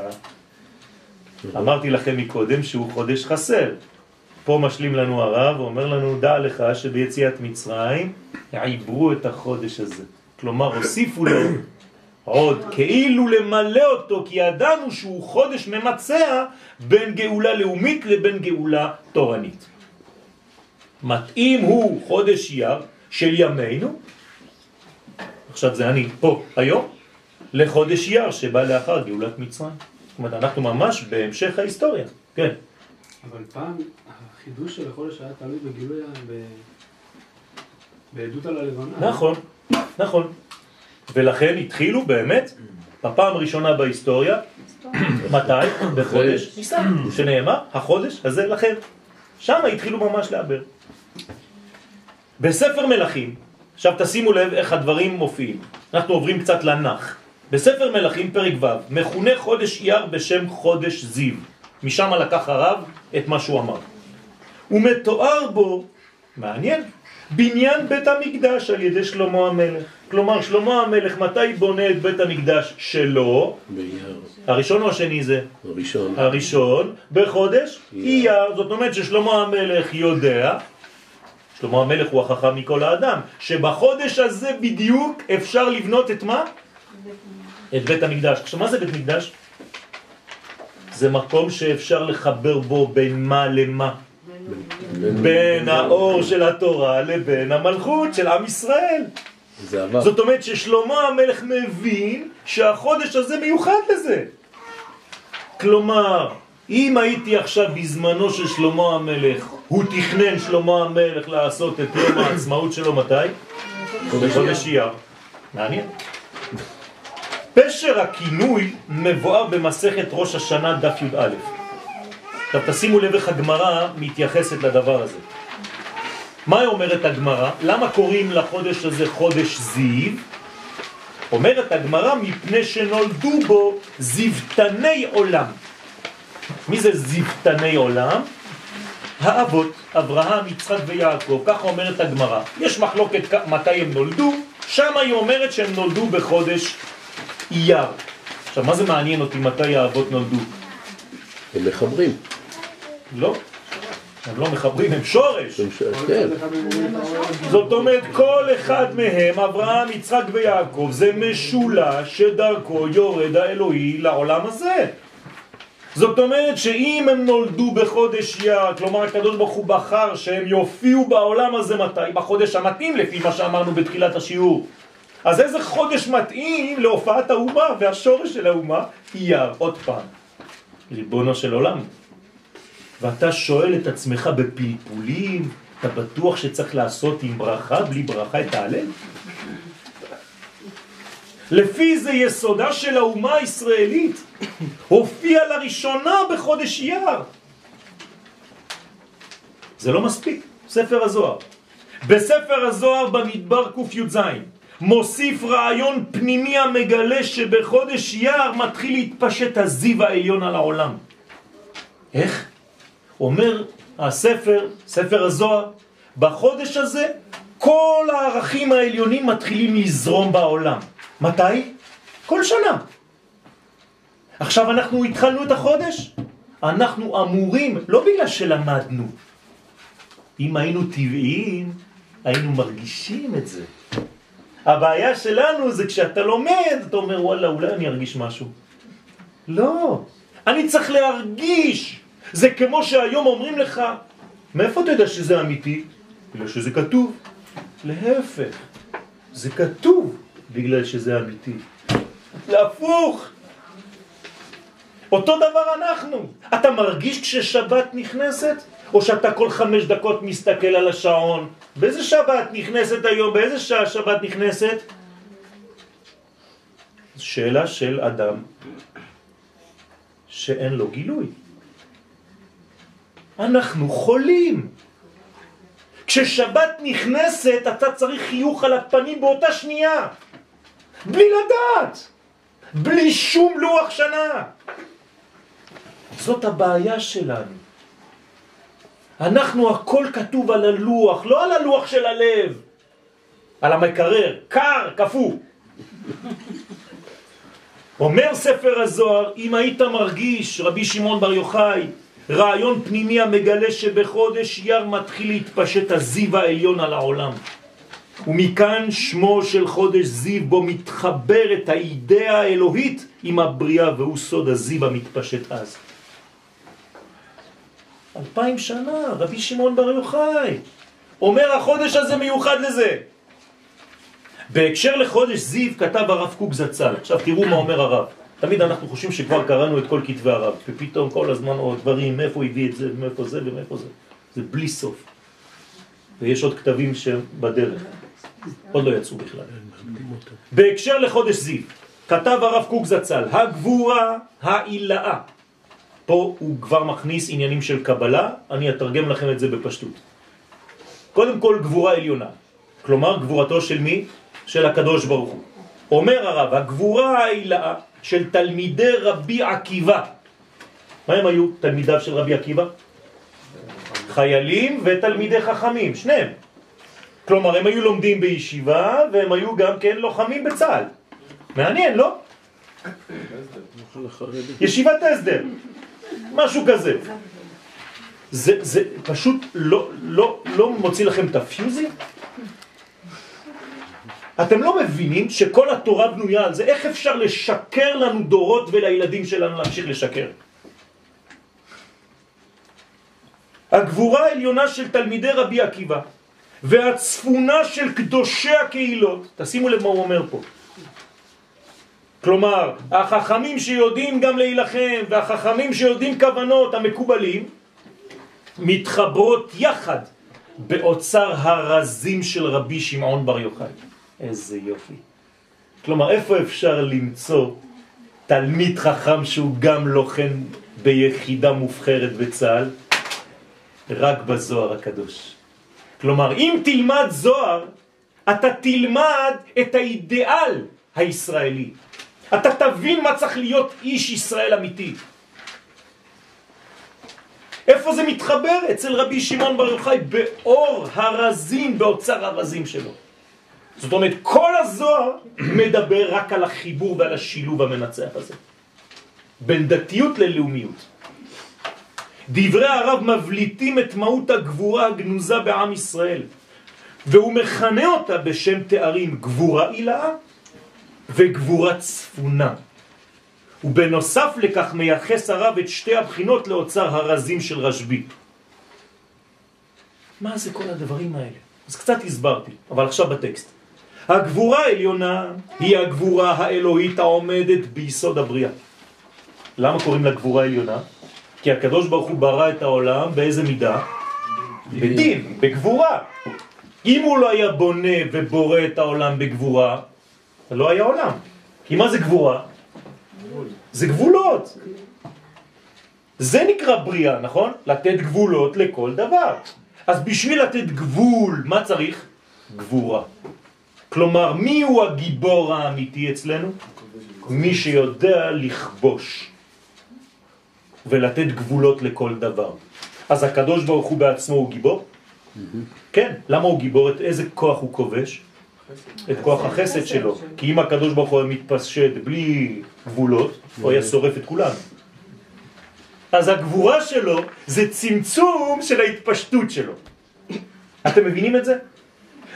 B: אמרתי לכם מקודם שהוא חודש חסר. פה משלים לנו הרב ואומר לנו, דע לך שביציאת מצרים עברו את החודש הזה. כלומר הוסיפו לו עוד כאילו למלא אותו, כי ידענו שהוא חודש ממצע בין גאולה לאומית לבין גאולה תורנית. מתאים הוא חודש יר של ימינו, עכשיו זה אני פה היום, לחודש יר שבא לאחר גאולת מצרים. זאת אומרת, אנחנו ממש בהמשך ההיסטוריה, כן.
C: אבל פעם החידוש של החודש היה תלוי בגילוי, בעדות על הלבנה.
B: נכון. נכון. ולכן התחילו באמת, בפעם הראשונה בהיסטוריה, <coughs> מתי? בחודש ניסן, שנאמר, החודש הזה לכם. שם התחילו ממש לעבר. בספר מלכים, עכשיו תשימו לב איך הדברים מופיעים, אנחנו עוברים קצת לנח. בספר מלכים פרק ו', מכונה חודש אייר בשם חודש זיו. משם לקח הרב את מה שהוא אמר. ומתואר בו, מעניין, בניין בית המקדש על ידי שלמה המלך. כלומר, שלמה המלך מתי בונה את בית המקדש שלו?
A: באייר.
B: הראשון או השני זה?
A: הראשון.
B: הראשון, בחודש אייר. זאת אומרת ששלמה המלך יודע, שלמה המלך הוא החכם מכל האדם, שבחודש הזה בדיוק אפשר לבנות את מה? את בית המקדש. עכשיו, מה זה בית מקדש? זה מקום שאפשר לחבר בו בין מה למה. בין האור של התורה לבין המלכות של עם ישראל. זאת אומרת ששלמה המלך מבין שהחודש הזה מיוחד לזה. כלומר, אם הייתי עכשיו בזמנו של שלמה המלך, הוא תכנן שלמה המלך לעשות את יום העצמאות שלו מתי? בחודש אייר. מעניין. פשר הכינוי מבואר במסכת ראש השנה דף י"א. עכשיו תשימו לב איך הגמרא מתייחסת לדבר הזה. מה אומרת הגמרא? למה קוראים לחודש הזה חודש זיו? אומרת הגמרא מפני שנולדו בו זיוותני עולם. מי זה זיוותני עולם? האבות, אברהם, יצחק ויעקב, ככה אומרת הגמרא. יש מחלוקת מתי הם נולדו, שם היא אומרת שהם נולדו בחודש אייר. עכשיו, מה זה מעניין אותי מתי האבות נולדו?
A: הם מחברים.
B: לא, הם לא מחברים, הם שורש.
A: כן.
B: זאת אומרת, כל אחד מהם, אברהם, יצחק ויעקב, זה משולש שדרכו יורד האלוהי לעולם הזה. זאת אומרת שאם הם נולדו בחודש יר, כלומר הקדוש ברוך הוא בחר שהם יופיעו בעולם הזה מתי? בחודש המתאים לפי מה שאמרנו בתחילת השיעור. אז איזה חודש מתאים להופעת האומה והשורש של האומה? אייר, עוד פעם. ריבונו של עולם. ואתה שואל את עצמך בפלפולים, אתה בטוח שצריך לעשות עם ברכה, בלי ברכה את ההלל? לפי זה יסודה של האומה הישראלית הופיע לראשונה בחודש אייר. זה לא מספיק, ספר הזוהר. בספר הזוהר במדבר ק"י"ז מוסיף רעיון פנימי המגלה שבחודש אייר מתחיל להתפשט הזיו העליון על העולם. איך? אומר הספר, ספר הזוהר, בחודש הזה כל הערכים העליונים מתחילים לזרום בעולם. מתי? כל שנה. עכשיו אנחנו התחלנו את החודש, אנחנו אמורים, לא בגלל שלמדנו, אם היינו טבעיים, היינו מרגישים את זה. הבעיה שלנו זה כשאתה לומד, אתה אומר וואלה אולי אני ארגיש משהו. לא, אני צריך להרגיש. זה כמו שהיום אומרים לך, מאיפה אתה יודע שזה אמיתי? בגלל שזה כתוב. להפך, זה כתוב בגלל שזה אמיתי. להפוך. אותו דבר אנחנו. אתה מרגיש כששבת נכנסת? או שאתה כל חמש דקות מסתכל על השעון? באיזה שבת נכנסת היום? באיזה שעה שבת נכנסת? שאלה של אדם שאין לו גילוי. אנחנו חולים. כששבת נכנסת אתה צריך חיוך על הפנים באותה שנייה. בלי לדעת. בלי שום לוח שנה. זאת הבעיה שלנו. אנחנו הכל כתוב על הלוח, לא על הלוח של הלב, על המקרר, קר, קפוא. אומר ספר הזוהר, אם היית מרגיש, רבי שמעון בר יוחאי, רעיון פנימי המגלה שבחודש יר מתחיל להתפשט הזיו העליון על העולם. ומכאן שמו של חודש זיו בו מתחברת האידאה האלוהית עם הבריאה והוא סוד הזיו המתפשט אז. אלפיים שנה, רבי שמעון בר יוחאי. אומר החודש הזה מיוחד לזה. בהקשר לחודש זיו כתב הרב קוק זצ"ל. עכשיו תראו מה אומר הרב. תמיד אנחנו חושבים שכבר קראנו את כל כתבי הרב, ופתאום כל הזמן עוד דברים, מאיפה הביא את זה, מאיפה זה ומאיפה זה. זה בלי סוף. ויש עוד כתבים שבדרך. עוד לא יצאו בכלל. בהקשר לחודש זיו, כתב הרב קוק זצ"ל, הגבורה העילאה. פה הוא כבר מכניס עניינים של קבלה, אני אתרגם לכם את זה בפשטות. קודם כל גבורה עליונה, כלומר גבורתו של מי? של הקדוש ברוך הוא. אומר הרב, הגבורה העילאה של תלמידי רבי עקיבא. מה הם היו תלמידיו של רבי עקיבא? חיילים ותלמידי חכמים, שניהם. כלומר, הם היו לומדים בישיבה והם היו גם כן לוחמים בצה"ל. מעניין, לא? ישיבת הסדר, משהו כזה. זה, זה פשוט לא, לא, לא מוציא לכם את הפיוזים? אתם לא מבינים שכל התורה בנויה על זה? איך אפשר לשקר לנו דורות ולילדים שלנו להמשיך לשקר? הגבורה העליונה של תלמידי רבי עקיבא והצפונה של קדושי הקהילות, תשימו לב מה הוא אומר פה. כלומר, החכמים שיודעים גם להילחם והחכמים שיודעים כוונות המקובלים מתחברות יחד באוצר הרזים של רבי שמעון בר יוחאי. איזה יופי. כלומר, איפה אפשר למצוא תלמיד חכם שהוא גם לוחם ביחידה מובחרת בצה"ל? רק בזוהר הקדוש. כלומר, אם תלמד זוהר, אתה תלמד את האידיאל הישראלי. אתה תבין מה צריך להיות איש ישראל אמיתי. איפה זה מתחבר? אצל רבי שמעון בר יוחאי, באור הרזים, באוצר הרזים שלו. זאת אומרת, כל הזוהר מדבר רק על החיבור ועל השילוב המנצח הזה. בין דתיות ללאומיות. דברי הרב מבליטים את מהות הגבורה הגנוזה בעם ישראל, והוא מכנה אותה בשם תארים גבורה עילאה וגבורה צפונה. ובנוסף לכך מייחס הרב את שתי הבחינות לאוצר הרזים של רשב"י. מה זה כל הדברים האלה? אז קצת הסברתי, אבל עכשיו בטקסט. הגבורה העליונה היא הגבורה האלוהית העומדת ביסוד הבריאה. למה קוראים לה גבורה עליונה? כי הקדוש ברוך הוא ברא את העולם באיזה מידה? בדין, בגבורה. אם הוא לא היה בונה ובורא את העולם בגבורה, לא היה עולם. כי מה זה גבורה? זה גבולות. זה נקרא בריאה, נכון? לתת גבולות לכל דבר. אז בשביל לתת גבול, מה צריך? גבורה. כלומר, מי הוא הגיבור האמיתי אצלנו? מי שיודע לכבוש ולתת גבולות לכל דבר. אז הקדוש ברוך הוא בעצמו הוא גיבור? כן. למה הוא גיבור? את איזה כוח הוא כובש? את כוח החסד שלו. כי אם הקדוש ברוך הוא מתפשט בלי גבולות, הוא היה שורף את כולנו. אז הגבורה שלו זה צמצום של ההתפשטות שלו. אתם מבינים את זה?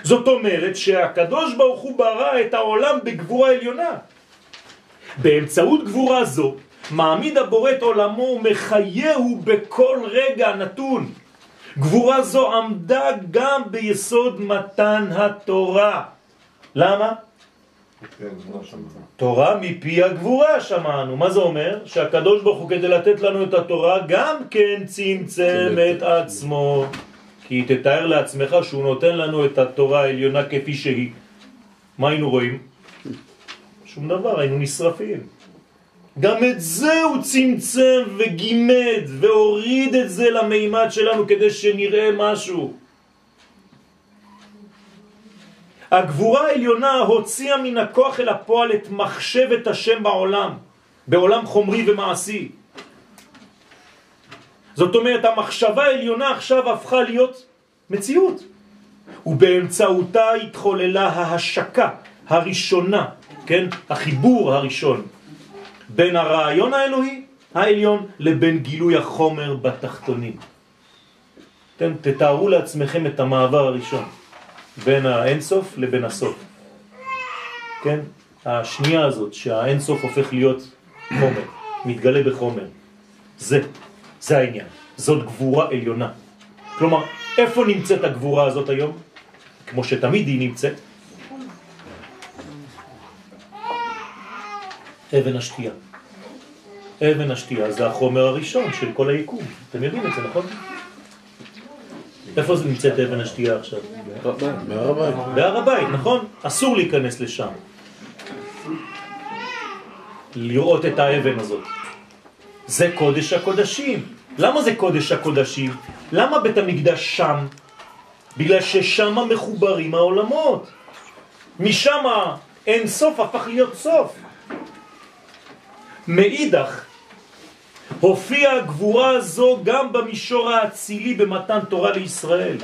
B: זאת אומרת שהקדוש ברוך הוא ברא את העולם בגבורה עליונה. באמצעות גבורה זו מעמיד הבורא את עולמו ומחייהו בכל רגע נתון. גבורה זו עמדה גם ביסוד מתן התורה. למה? תורה מפי הגבורה שמענו. מה זה אומר? שהקדוש ברוך הוא כדי לתת לנו את התורה גם כן צמצם את עצמו. כי תתאר לעצמך שהוא נותן לנו את התורה העליונה כפי שהיא. מה היינו רואים? שום דבר, היינו נשרפים. גם את זה הוא צמצם וגימד והוריד את זה למימד שלנו כדי שנראה משהו. הגבורה העליונה הוציאה מן הכוח אל הפועל את מחשבת השם בעולם, בעולם חומרי ומעשי. זאת אומרת, המחשבה העליונה עכשיו הפכה להיות מציאות. ובאמצעותה התחוללה ההשקה הראשונה, כן? החיבור הראשון בין הרעיון האלוהי העליון לבין גילוי החומר בתחתונים. אתם תתארו לעצמכם את המעבר הראשון בין האינסוף לבין הסוף. כן? השנייה הזאת שהאינסוף הופך להיות חומר, מתגלה בחומר. זה, זה העניין. זאת גבורה עליונה. כלומר, איפה נמצאת הגבורה הזאת היום? כמו שתמיד היא נמצאת. אבן השתייה. אבן השתייה זה החומר הראשון של כל היקום. אתם יודעים את זה, נכון? איפה זה נמצאת אבן השתייה עכשיו?
A: בהר הבית.
B: נכון? אסור להיכנס לשם. לראות את האבן הזאת. זה קודש הקודשים. למה זה קודש הקודשים? למה בית המקדש שם? בגלל ששם מחוברים העולמות. משם אין סוף הפך להיות סוף. מאידך, הופיעה הגבורה הזו גם במישור האצילי במתן תורה לישראל.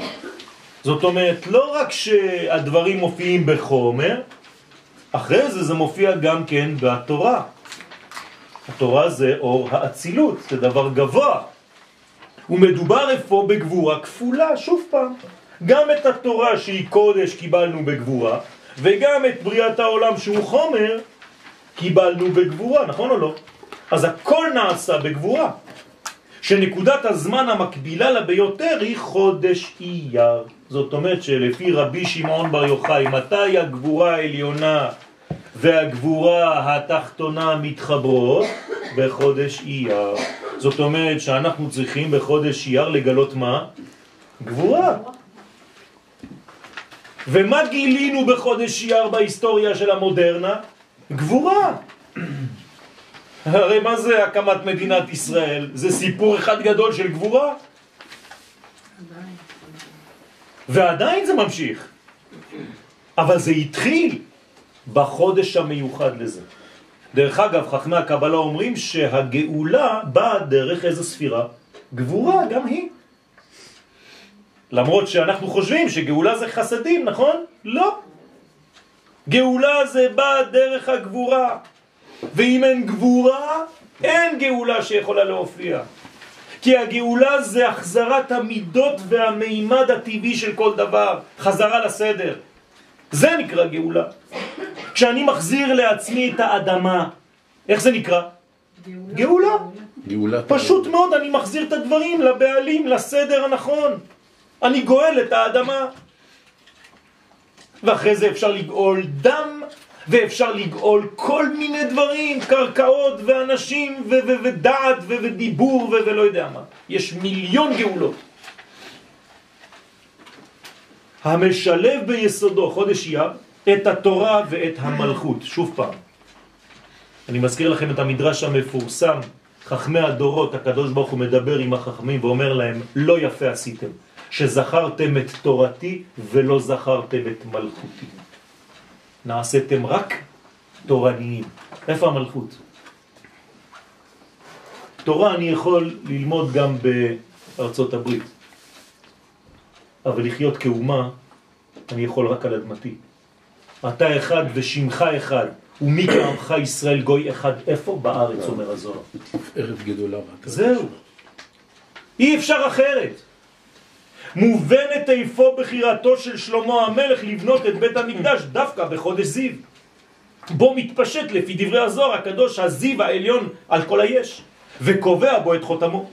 B: זאת אומרת, לא רק שהדברים מופיעים בחומר, אחרי זה זה מופיע גם כן בתורה. התורה זה אור האצילות, זה דבר גבוה. ומדובר איפה בגבורה כפולה, שוב פעם. גם את התורה שהיא קודש קיבלנו בגבורה, וגם את בריאת העולם שהוא חומר קיבלנו בגבורה, נכון או לא? אז הכל נעשה בגבורה. שנקודת הזמן המקבילה לה ביותר היא חודש אייר. זאת אומרת שלפי רבי שמעון בר יוחאי, מתי הגבורה העליונה והגבורה התחתונה מתחברות? בחודש אייר. זאת אומרת שאנחנו צריכים בחודש אייר לגלות מה? גבורה. ומה גילינו בחודש אייר בהיסטוריה של המודרנה? גבורה. הרי מה זה הקמת מדינת ישראל? זה סיפור אחד גדול של גבורה. ועדיין זה ממשיך. אבל זה התחיל בחודש המיוחד לזה. דרך אגב, חכמי הקבלה אומרים שהגאולה באה דרך איזו ספירה? גבורה גם היא. למרות שאנחנו חושבים שגאולה זה חסדים, נכון? לא. גאולה זה בא דרך הגבורה, ואם אין גבורה, אין גאולה שיכולה להופיע. כי הגאולה זה החזרת המידות והמימד הטבעי של כל דבר, חזרה לסדר. זה נקרא גאולה. כשאני מחזיר לעצמי את האדמה, איך זה נקרא? גאולה. גאולה.
A: גאולה.
B: פשוט מאוד, אני מחזיר את הדברים לבעלים, לסדר הנכון. אני גואל את האדמה. ואחרי זה אפשר לגאול דם, ואפשר לגאול כל מיני דברים, קרקעות ואנשים ו- ו- ודעת ו- ודיבור ו- ולא יודע מה. יש מיליון גאולות. המשלב ביסודו, חודש אייר, את התורה ואת המלכות. שוב פעם. אני מזכיר לכם את המדרש המפורסם, חכמי הדורות, הקדוש ברוך הוא מדבר עם החכמים ואומר להם, לא יפה עשיתם. שזכרתם את תורתי ולא זכרתם את מלכותי. נעשיתם רק תורניים. איפה המלכות? תורה אני יכול ללמוד גם בארצות הברית, אבל לחיות כאומה אני יכול רק על אדמתי. אתה אחד ושמך אחד, ומי כעמך ישראל גוי אחד, איפה? בארץ, אומר הזוהר.
A: ערב גדולה.
B: זהו. אי אפשר אחרת. מובנת איפה בחירתו של שלמה המלך לבנות את בית המקדש דווקא בחודש זיו. בו מתפשט לפי דברי הזוהר הקדוש הזיו העליון על כל היש, וקובע בו את חותמו.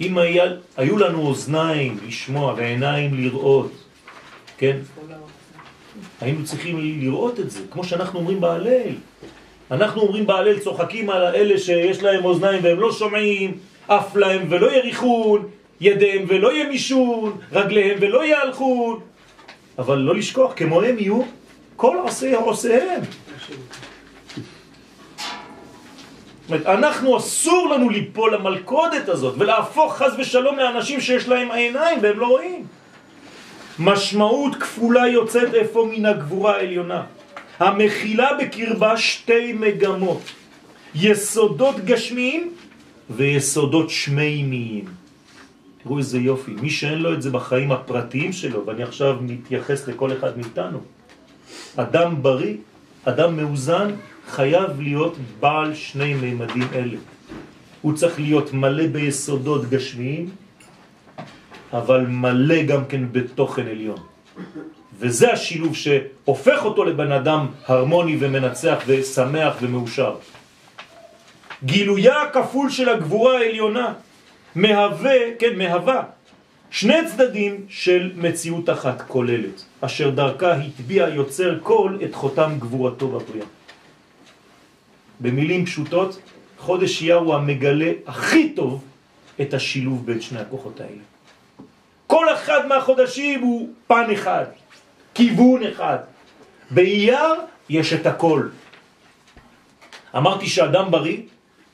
B: אם היה, היו לנו אוזניים לשמוע ועיניים לראות, כן? היינו צריכים לראות את זה, כמו שאנחנו אומרים בהלל. אנחנו אומרים בהלל, צוחקים על אלה שיש להם אוזניים והם לא שומעים, אף להם ולא יריחון, ידיהם ולא ימישון, רגליהם ולא יהלכון. אבל לא לשכוח, כמוהם יהיו כל עושי עושיהם. אנחנו אסור לנו ליפול למלכודת הזאת ולהפוך חז ושלום לאנשים שיש להם עיניים והם לא רואים. משמעות כפולה יוצאת איפה מן הגבורה העליונה. המכילה בקרבה שתי מגמות, יסודות גשמיים ויסודות שמימיים. תראו איזה יופי, מי שאין לו את זה בחיים הפרטיים שלו, ואני עכשיו מתייחס לכל אחד מאיתנו, אדם בריא, אדם מאוזן, חייב להיות בעל שני מימדים אלה. הוא צריך להיות מלא ביסודות גשמיים, אבל מלא גם כן בתוכן עליון. וזה השילוב שהופך אותו לבן אדם הרמוני ומנצח ושמח ומאושר. גילויה הכפול של הגבורה העליונה מהווה, כן, מהווה שני צדדים של מציאות אחת כוללת, אשר דרכה התביע יוצר כל את חותם גבורתו בבריאה. במילים פשוטות, חודש הוא המגלה הכי טוב את השילוב בין שני הכוחות האלה. כל אחד מהחודשים הוא פן אחד, כיוון אחד. באייר יש את הכל. אמרתי שאדם בריא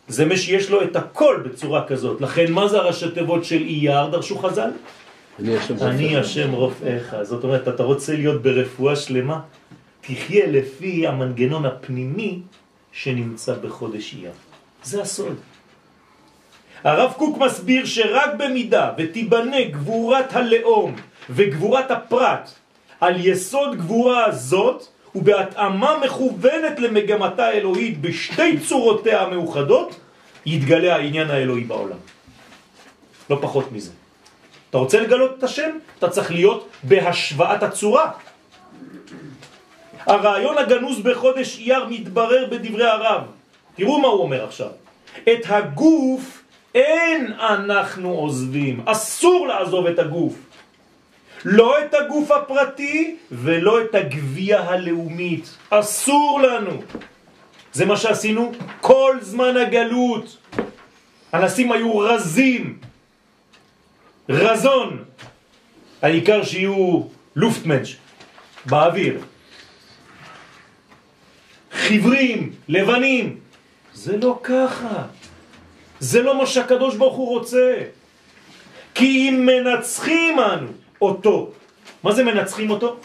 B: זה מי שיש לו את הכל בצורה כזאת. לכן מה זה הראשי תיבות של אייר? דרשו חז"ל?
A: אני השם רופאיך.
B: אני השם רופאיך. זאת אומרת, אתה רוצה להיות ברפואה שלמה? תחיה לפי המנגנון הפנימי שנמצא בחודש אייר. זה הסוד. הרב קוק מסביר שרק במידה ותיבנה גבורת הלאום וגבורת הפרט על יסוד גבורה הזאת ובהתאמה מכוונת למגמתה האלוהית בשתי צורותיה המאוחדות, יתגלה העניין האלוהי בעולם. לא פחות מזה. אתה רוצה לגלות את השם? אתה צריך להיות בהשוואת הצורה. הרעיון הגנוז בחודש אייר מתברר בדברי הרב. תראו מה הוא אומר עכשיו. את הגוף אין אנחנו עוזבים, אסור לעזוב את הגוף. לא את הגוף הפרטי ולא את הגבייה הלאומית. אסור לנו. זה מה שעשינו כל זמן הגלות. אנסים היו רזים, רזון. העיקר שיהיו לופטמנש באוויר. חיוורים, לבנים. זה לא ככה. זה לא מה שהקדוש ברוך הוא רוצה. כי אם מנצחים אנו אותו, מה זה מנצחים אותו?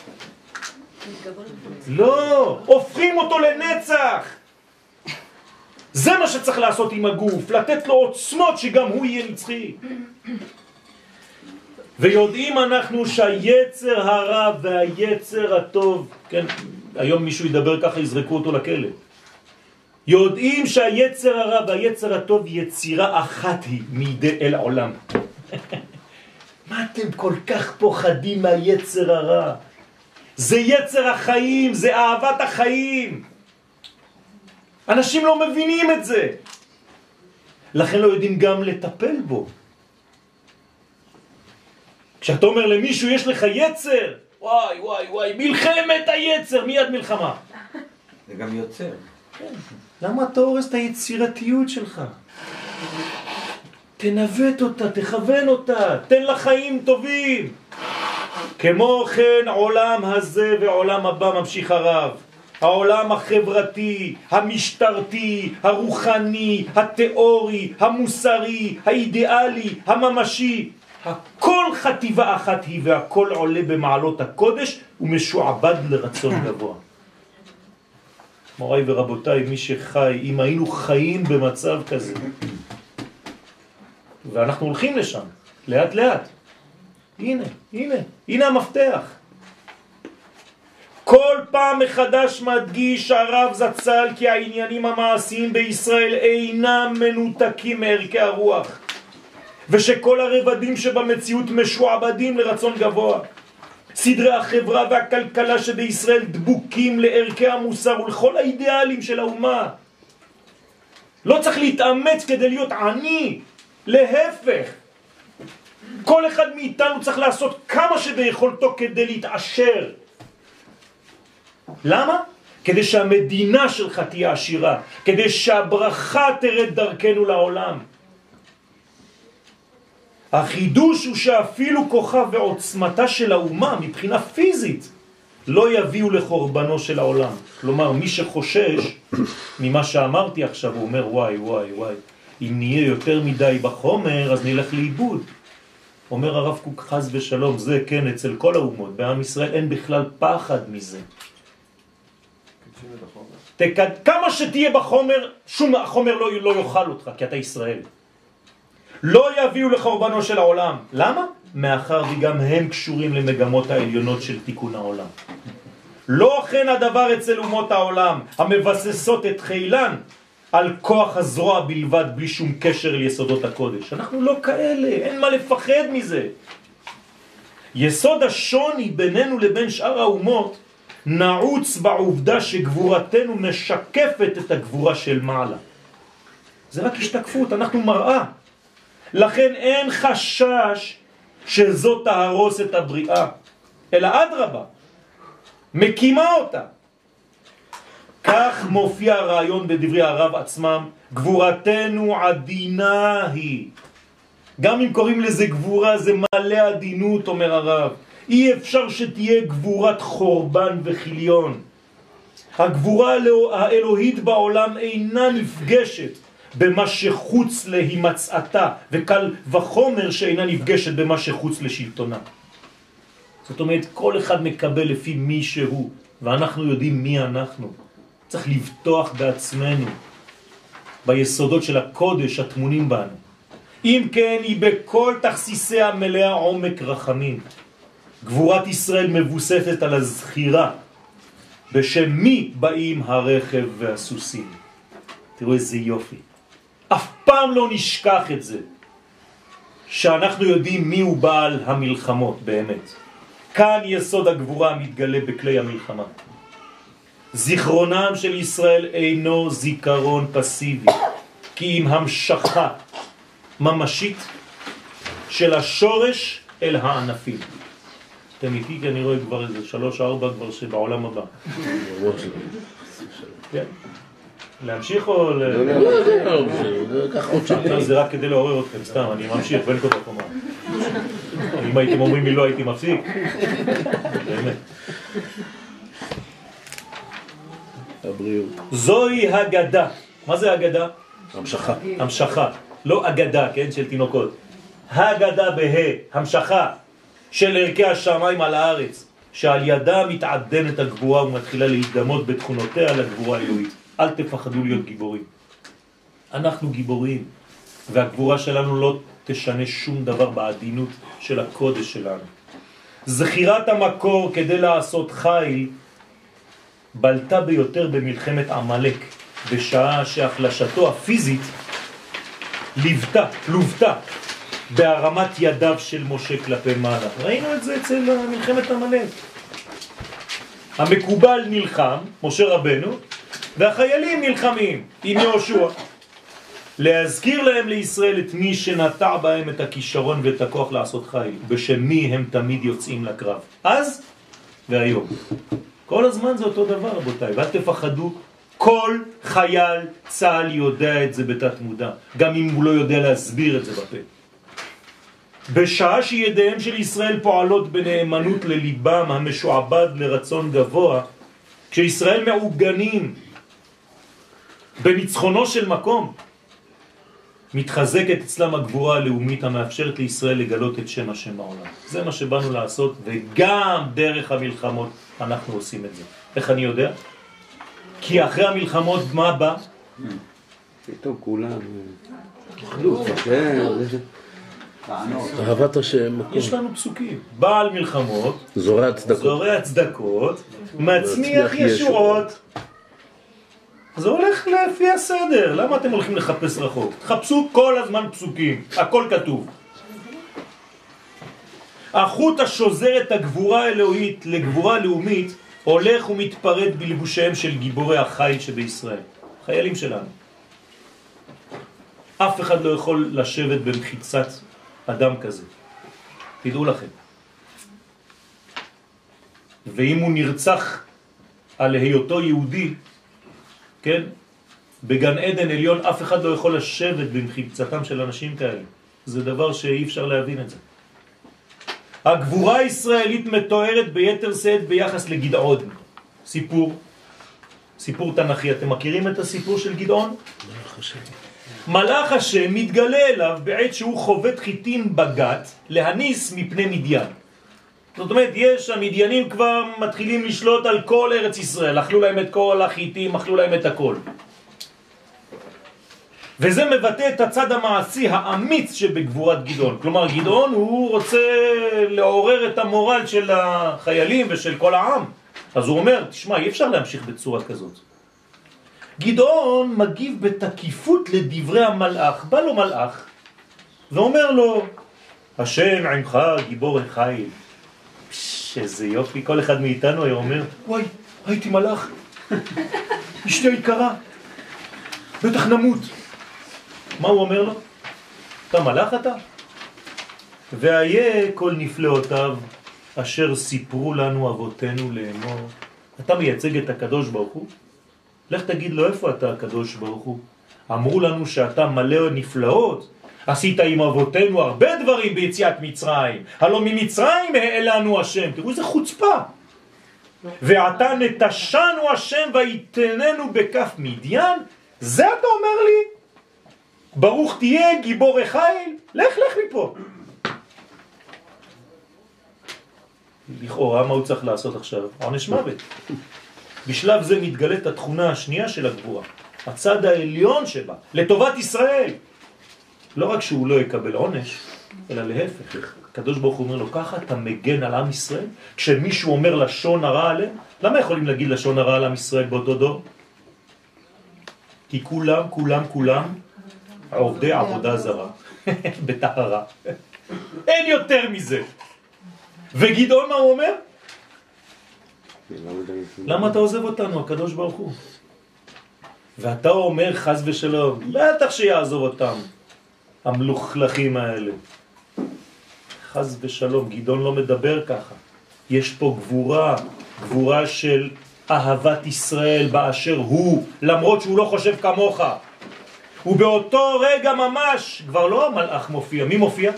B: לא, הופכים אותו לנצח. זה מה שצריך לעשות עם הגוף, לתת לו עוצמות שגם הוא יהיה נצחי. ויודעים אנחנו שהיצר הרע והיצר הטוב, כן, היום מישהו ידבר ככה, יזרקו אותו לכלא. יודעים שהיצר הרע והיצר הטוב יצירה אחת היא מידי אל העולם. <laughs> מה אתם כל כך פוחדים מהיצר הרע? זה יצר החיים, זה אהבת החיים. אנשים לא מבינים את זה. לכן לא יודעים גם לטפל בו. כשאתה אומר למישהו יש לך יצר, וואי וואי וואי, מלחמת היצר, מיד מלחמה.
E: זה גם יוצר.
B: כן. למה אתה הורס את היצירתיות שלך? תנווט אותה, תכוון אותה, תן לה חיים טובים. כמו כן עולם הזה ועולם הבא ממשיך הרב. העולם החברתי, המשטרתי, הרוחני, התיאורי, המוסרי, האידיאלי, הממשי, הכל חטיבה אחת היא והכל עולה במעלות הקודש ומשועבד לרצון גבוה. מוריי ורבותיי, מי שחי, אם היינו חיים במצב כזה, ואנחנו הולכים לשם, לאט לאט, הנה, הנה, הנה המפתח. כל פעם מחדש מדגיש הרב זצ"ל כי העניינים המעשיים בישראל אינם מנותקים מערכי הרוח ושכל הרבדים שבמציאות משועבדים לרצון גבוה. סדרי החברה והכלכלה שבישראל דבוקים לערכי המוסר ולכל האידיאלים של האומה. לא צריך להתאמץ כדי להיות עני, להפך. כל אחד מאיתנו צריך לעשות כמה שביכולתו כדי להתעשר. למה? כדי שהמדינה שלך תהיה עשירה, כדי שהברכה תרד דרכנו לעולם. החידוש הוא שאפילו כוחה ועוצמתה של האומה מבחינה פיזית לא יביאו לחורבנו של העולם. כלומר, מי שחושש ממה שאמרתי עכשיו, הוא אומר וואי וואי וואי, אם נהיה יותר מדי בחומר אז נלך לאיבוד. אומר הרב קוק חז ושלום, זה כן אצל כל האומות, בעם ישראל אין בכלל פחד מזה. תקד, כמה שתהיה בחומר, שום החומר לא, לא יאכל אותך, כי אתה ישראל. לא יביאו לחורבנו של העולם. למה? מאחר וגם הם קשורים למגמות העליונות של תיקון העולם. לא כן הדבר אצל אומות העולם, המבססות את חילן על כוח הזרוע בלבד, בלי שום קשר ליסודות הקודש. אנחנו לא כאלה, אין מה לפחד מזה. יסוד השוני בינינו לבין שאר האומות נעוץ בעובדה שגבורתנו משקפת את הגבורה של מעלה. זה רק השתקפות, אנחנו מראה. לכן אין חשש שזאת תהרוס את הבריאה, אלא אדרבה, מקימה אותה. כך מופיע הרעיון בדברי הרב עצמם, גבורתנו עדינה היא. גם אם קוראים לזה גבורה זה מלא עדינות, אומר הרב. אי אפשר שתהיה גבורת חורבן וחיליון. הגבורה האלוהית בעולם אינה נפגשת במה שחוץ להימצאתה, וקל וחומר שאינה נפגשת במה שחוץ לשלטונה. זאת אומרת, כל אחד מקבל לפי מי שהוא, ואנחנו יודעים מי אנחנו. צריך לבטוח בעצמנו, ביסודות של הקודש התמונים בנו. אם כן, היא בכל תכסיסיה מלאה עומק רחמים. גבורת ישראל מבוססת על הזכירה, בשם מי באים הרכב והסוסים. תראו איזה יופי. אף פעם לא נשכח את זה, שאנחנו יודעים מי הוא בעל המלחמות באמת. כאן יסוד הגבורה מתגלה בכלי המלחמה. זיכרונם של ישראל אינו זיכרון פסיבי, כי אם המשכה ממשית של השורש אל הענפים. אתם איתי כי אני רואה כבר איזה שלוש ארבע כבר שבעולם הבא. כן. להמשיך או... ל...
A: לא, לא, לא, זה
B: רק כדי לעורר אתכם, סתם, אני ממשיך בין כל הקומה. אם הייתם אומרים לי לא הייתי מפסיק. באמת.
A: הבריאות.
B: זוהי הגדה. מה זה הגדה?
A: המשכה.
B: המשכה. לא אגדה, כן, של תינוקות. הגדה בה, המשכה של ערכי השמיים על הארץ, שעל ידה מתעדנת הגבורה ומתחילה להידמות בתכונותיה לגבורה האלוהית. אל תפחדו להיות גיבורים. אנחנו גיבורים, והגבורה שלנו לא תשנה שום דבר בעדינות של הקודש שלנו. זכירת המקור כדי לעשות חיל בלטה ביותר במלחמת עמלק, בשעה שהחלשתו הפיזית ליוותה, לוותה בהרמת ידיו של משה כלפי מעלה. ראינו את זה אצל מלחמת עמלק. המקובל נלחם, משה רבנו, והחיילים נלחמים עם יהושע. להזכיר להם לישראל את מי שנטע בהם את הכישרון ואת הכוח לעשות חיל, בשם מי הם תמיד יוצאים לקרב. אז והיום. כל הזמן זה אותו דבר רבותיי, ואל תפחדו, כל חייל צה"ל יודע את זה בתת מודע, גם אם הוא לא יודע להסביר את זה בפה. בשעה שידיהם של ישראל פועלות בנאמנות לליבם המשועבד לרצון גבוה, כשישראל מעוגנים בניצחונו של מקום, מתחזקת אצלם הגבורה הלאומית המאפשרת לישראל לגלות את שם השם בעולם. זה מה שבאנו לעשות, וגם דרך המלחמות אנחנו עושים את זה. איך אני יודע? כי אחרי המלחמות מה בא?
F: פתאום כולם... אחדות. כן, זה-
A: אהבת השם.
B: יש לנו פסוקים. בעל מלחמות,
A: זורע צדקות.
B: זורע צדקות, מצמיח
A: מצמיח
B: ישועות. זה הולך לפי הסדר, למה אתם הולכים לחפש רחוק? תחפשו כל הזמן פסוקים, הכל כתוב. החוט השוזר את הגבורה האלוהית לגבורה לאומית הולך ומתפרד בלבושיהם של גיבורי החיל שבישראל, חיילים שלנו. אף אחד לא יכול לשבת במחיצת אדם כזה, תדעו לכם. ואם הוא נרצח על היותו יהודי, כן? בגן עדן עליון אף אחד לא יכול לשבת במחיצתם של אנשים כאלה. זה דבר שאי אפשר להבין את זה. הגבורה הישראלית מתוארת ביתר שאת ביחס לגדעון. סיפור, סיפור תנכי. אתם מכירים את הסיפור של גדעון? מלאך השם מתגלה אליו בעת שהוא חובט חיטים בגת להניס מפני מדיין. זאת אומרת, יש, המדיינים כבר מתחילים לשלוט על כל ארץ ישראל, אכלו להם את כל החיטים, אכלו להם את הכל. וזה מבטא את הצד המעשי האמיץ שבגבורת גדעון. כלומר, גדעון הוא רוצה לעורר את המורל של החיילים ושל כל העם. אז הוא אומר, תשמע, אי אפשר להמשיך בצורה כזאת. גדעון מגיב בתקיפות לדברי המלאך. בא לו מלאך ואומר לו, השם עמך גיבור החיל. איזה יופי, כל אחד מאיתנו היה אומר, וואי, ראיתי מלאך, אשתי היקרה, בטח נמות. מה הוא אומר לו? אתה מלאך אתה? והיה כל נפלאותיו אשר סיפרו לנו אבותינו לאמור. אתה מייצג את הקדוש ברוך הוא? לך תגיד לו איפה אתה הקדוש ברוך הוא. אמרו לנו שאתה מלא נפלאות, עשית עם אבותינו הרבה דברים ביציאת מצרים, הלא ממצרים העלנו השם, תראו איזה חוצפה. ועתה נטשנו השם ויתננו בכף מדיין, זה אתה אומר לי? ברוך תהיה גיבור החיל, לך לך מפה. לכאורה מה הוא צריך לעשות עכשיו? עונש מוות. בשלב זה מתגלית התכונה השנייה של הגבורה, הצד העליון שבה, לטובת ישראל. לא רק שהוא לא יקבל עונש, אלא להפך. הקדוש ברוך הוא אומר לו, ככה אתה מגן על עם ישראל? כשמישהו אומר לשון הרע עליהם? למה יכולים להגיד לשון הרע על עם ישראל באותו דור? כי כולם, כולם, כולם עובדי עבודה זרה, <laughs> בטהרה. אין יותר מזה. וגדעון מה הוא אומר? למה אתה עוזב אותנו, הקדוש ברוך הוא? ואתה אומר חז ושלום, בטח שיעזוב אותם, המלוכלכים האלה. חז ושלום, גדעון לא מדבר ככה. יש פה גבורה, גבורה של אהבת ישראל באשר הוא, למרות שהוא לא חושב כמוך. ובאותו רגע ממש, כבר לא המלאך מופיע, מי מופיע?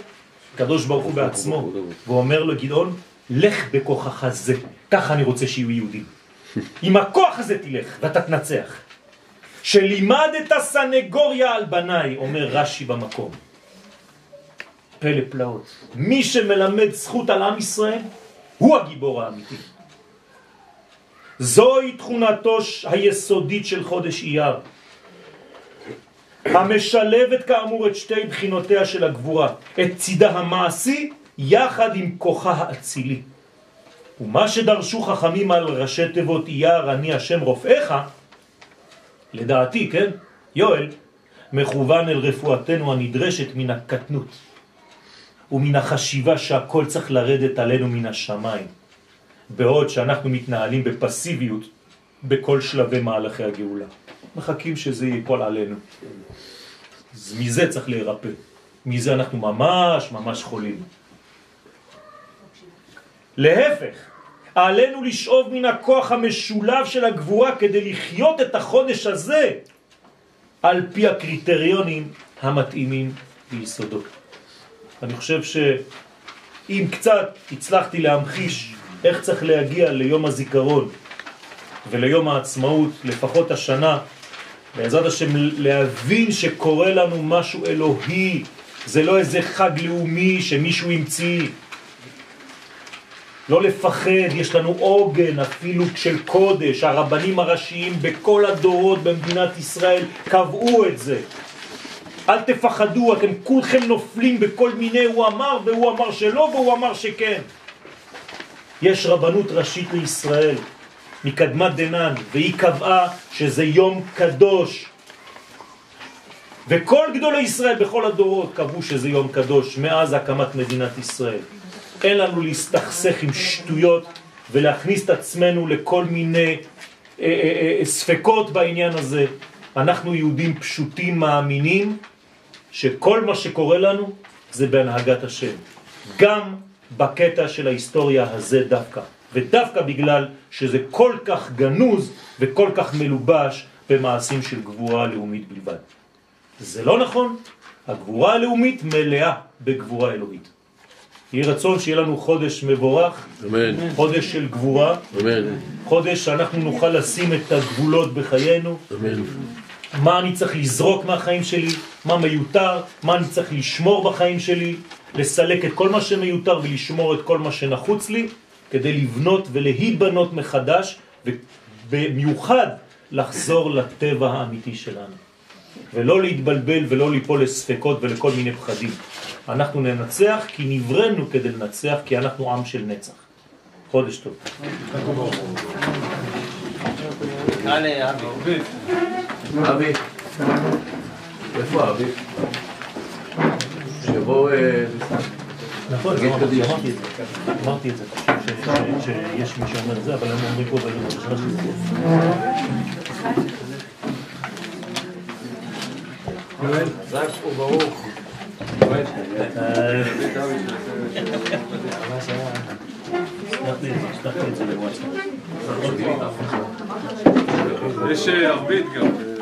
B: הקדוש ברוך הוא בעצמו, ואומר לו גדעון, לך בכוחך זה, ככה אני רוצה שיהיו יהודים. עם הכוח הזה תלך ואתה תנצח. שלימד את הסנגוריה על בניי, אומר רש"י במקום. פלא פלאות. מי שמלמד זכות על עם ישראל, הוא הגיבור האמיתי. זוהי תכונתו היסודית של חודש אייר. המשלבת כאמור את שתי בחינותיה של הגבורה, את צידה המעשי יחד עם כוחה האצילי. ומה שדרשו חכמים על ראשי תיבות אייר אני השם רופאיך, לדעתי, כן, יואל, מכוון אל רפואתנו הנדרשת מן הקטנות ומן החשיבה שהכל צריך לרדת עלינו מן השמיים, בעוד שאנחנו מתנהלים בפסיביות בכל שלבי מהלכי הגאולה. מחכים שזה ייפול עלינו. אז מזה צריך להירפא. מזה אנחנו ממש ממש חולים. להפך, עלינו לשאוב מן הכוח המשולב של הגבורה כדי לחיות את החודש הזה על פי הקריטריונים המתאימים ביסודו. אני חושב שאם קצת הצלחתי להמחיש איך צריך להגיע ליום הזיכרון וליום העצמאות, לפחות השנה, בעזרת השם להבין שקורה לנו משהו אלוהי, זה לא איזה חג לאומי שמישהו המציא. לא לפחד, יש לנו עוגן אפילו של קודש, הרבנים הראשיים בכל הדורות במדינת ישראל קבעו את זה. אל תפחדו, אתם כולכם נופלים בכל מיני, הוא אמר והוא אמר שלא והוא אמר שכן. יש רבנות ראשית לישראל, מקדמת דנן, והיא קבעה שזה יום קדוש. וכל גדולי ישראל בכל הדורות קבעו שזה יום קדוש מאז הקמת מדינת ישראל. אין לנו להסתכסך עם שטויות ולהכניס את עצמנו לכל מיני אה, אה, אה, ספקות בעניין הזה. אנחנו יהודים פשוטים מאמינים שכל מה שקורה לנו זה בהנהגת השם. גם בקטע של ההיסטוריה הזה דווקא. ודווקא בגלל שזה כל כך גנוז וכל כך מלובש במעשים של גבורה לאומית בלבד. זה לא נכון, הגבורה הלאומית מלאה בגבורה אלוהית. יהי רצון שיהיה לנו חודש מבורך,
A: אמן.
B: חודש של גבורה,
A: אמן.
B: חודש שאנחנו נוכל לשים את הגבולות בחיינו,
A: אמן.
B: מה אני צריך לזרוק מהחיים שלי, מה מיותר, מה אני צריך לשמור בחיים שלי, לסלק את כל מה שמיותר ולשמור את כל מה שנחוץ לי, כדי לבנות ולהיבנות מחדש, ובמיוחד לחזור לטבע האמיתי שלנו. ולא להתבלבל ולא ליפול לספקות ולכל מיני פחדים. אנחנו ננצח כי נברנו כדי לנצח, כי אנחנו עם של נצח. חודש טוב.
F: אבי, איפה אבי? שיבוא... אה,
B: נכון,
F: תגיד
B: אמרתי
F: קדיש.
B: אמרתי את זה, אמרתי את זה, ש- ש- שיש מי שאומר זה, אבל הם אומרים פה. אה, שלחתי את זה לוואטסאפ.
C: יש אה, ערבית גם.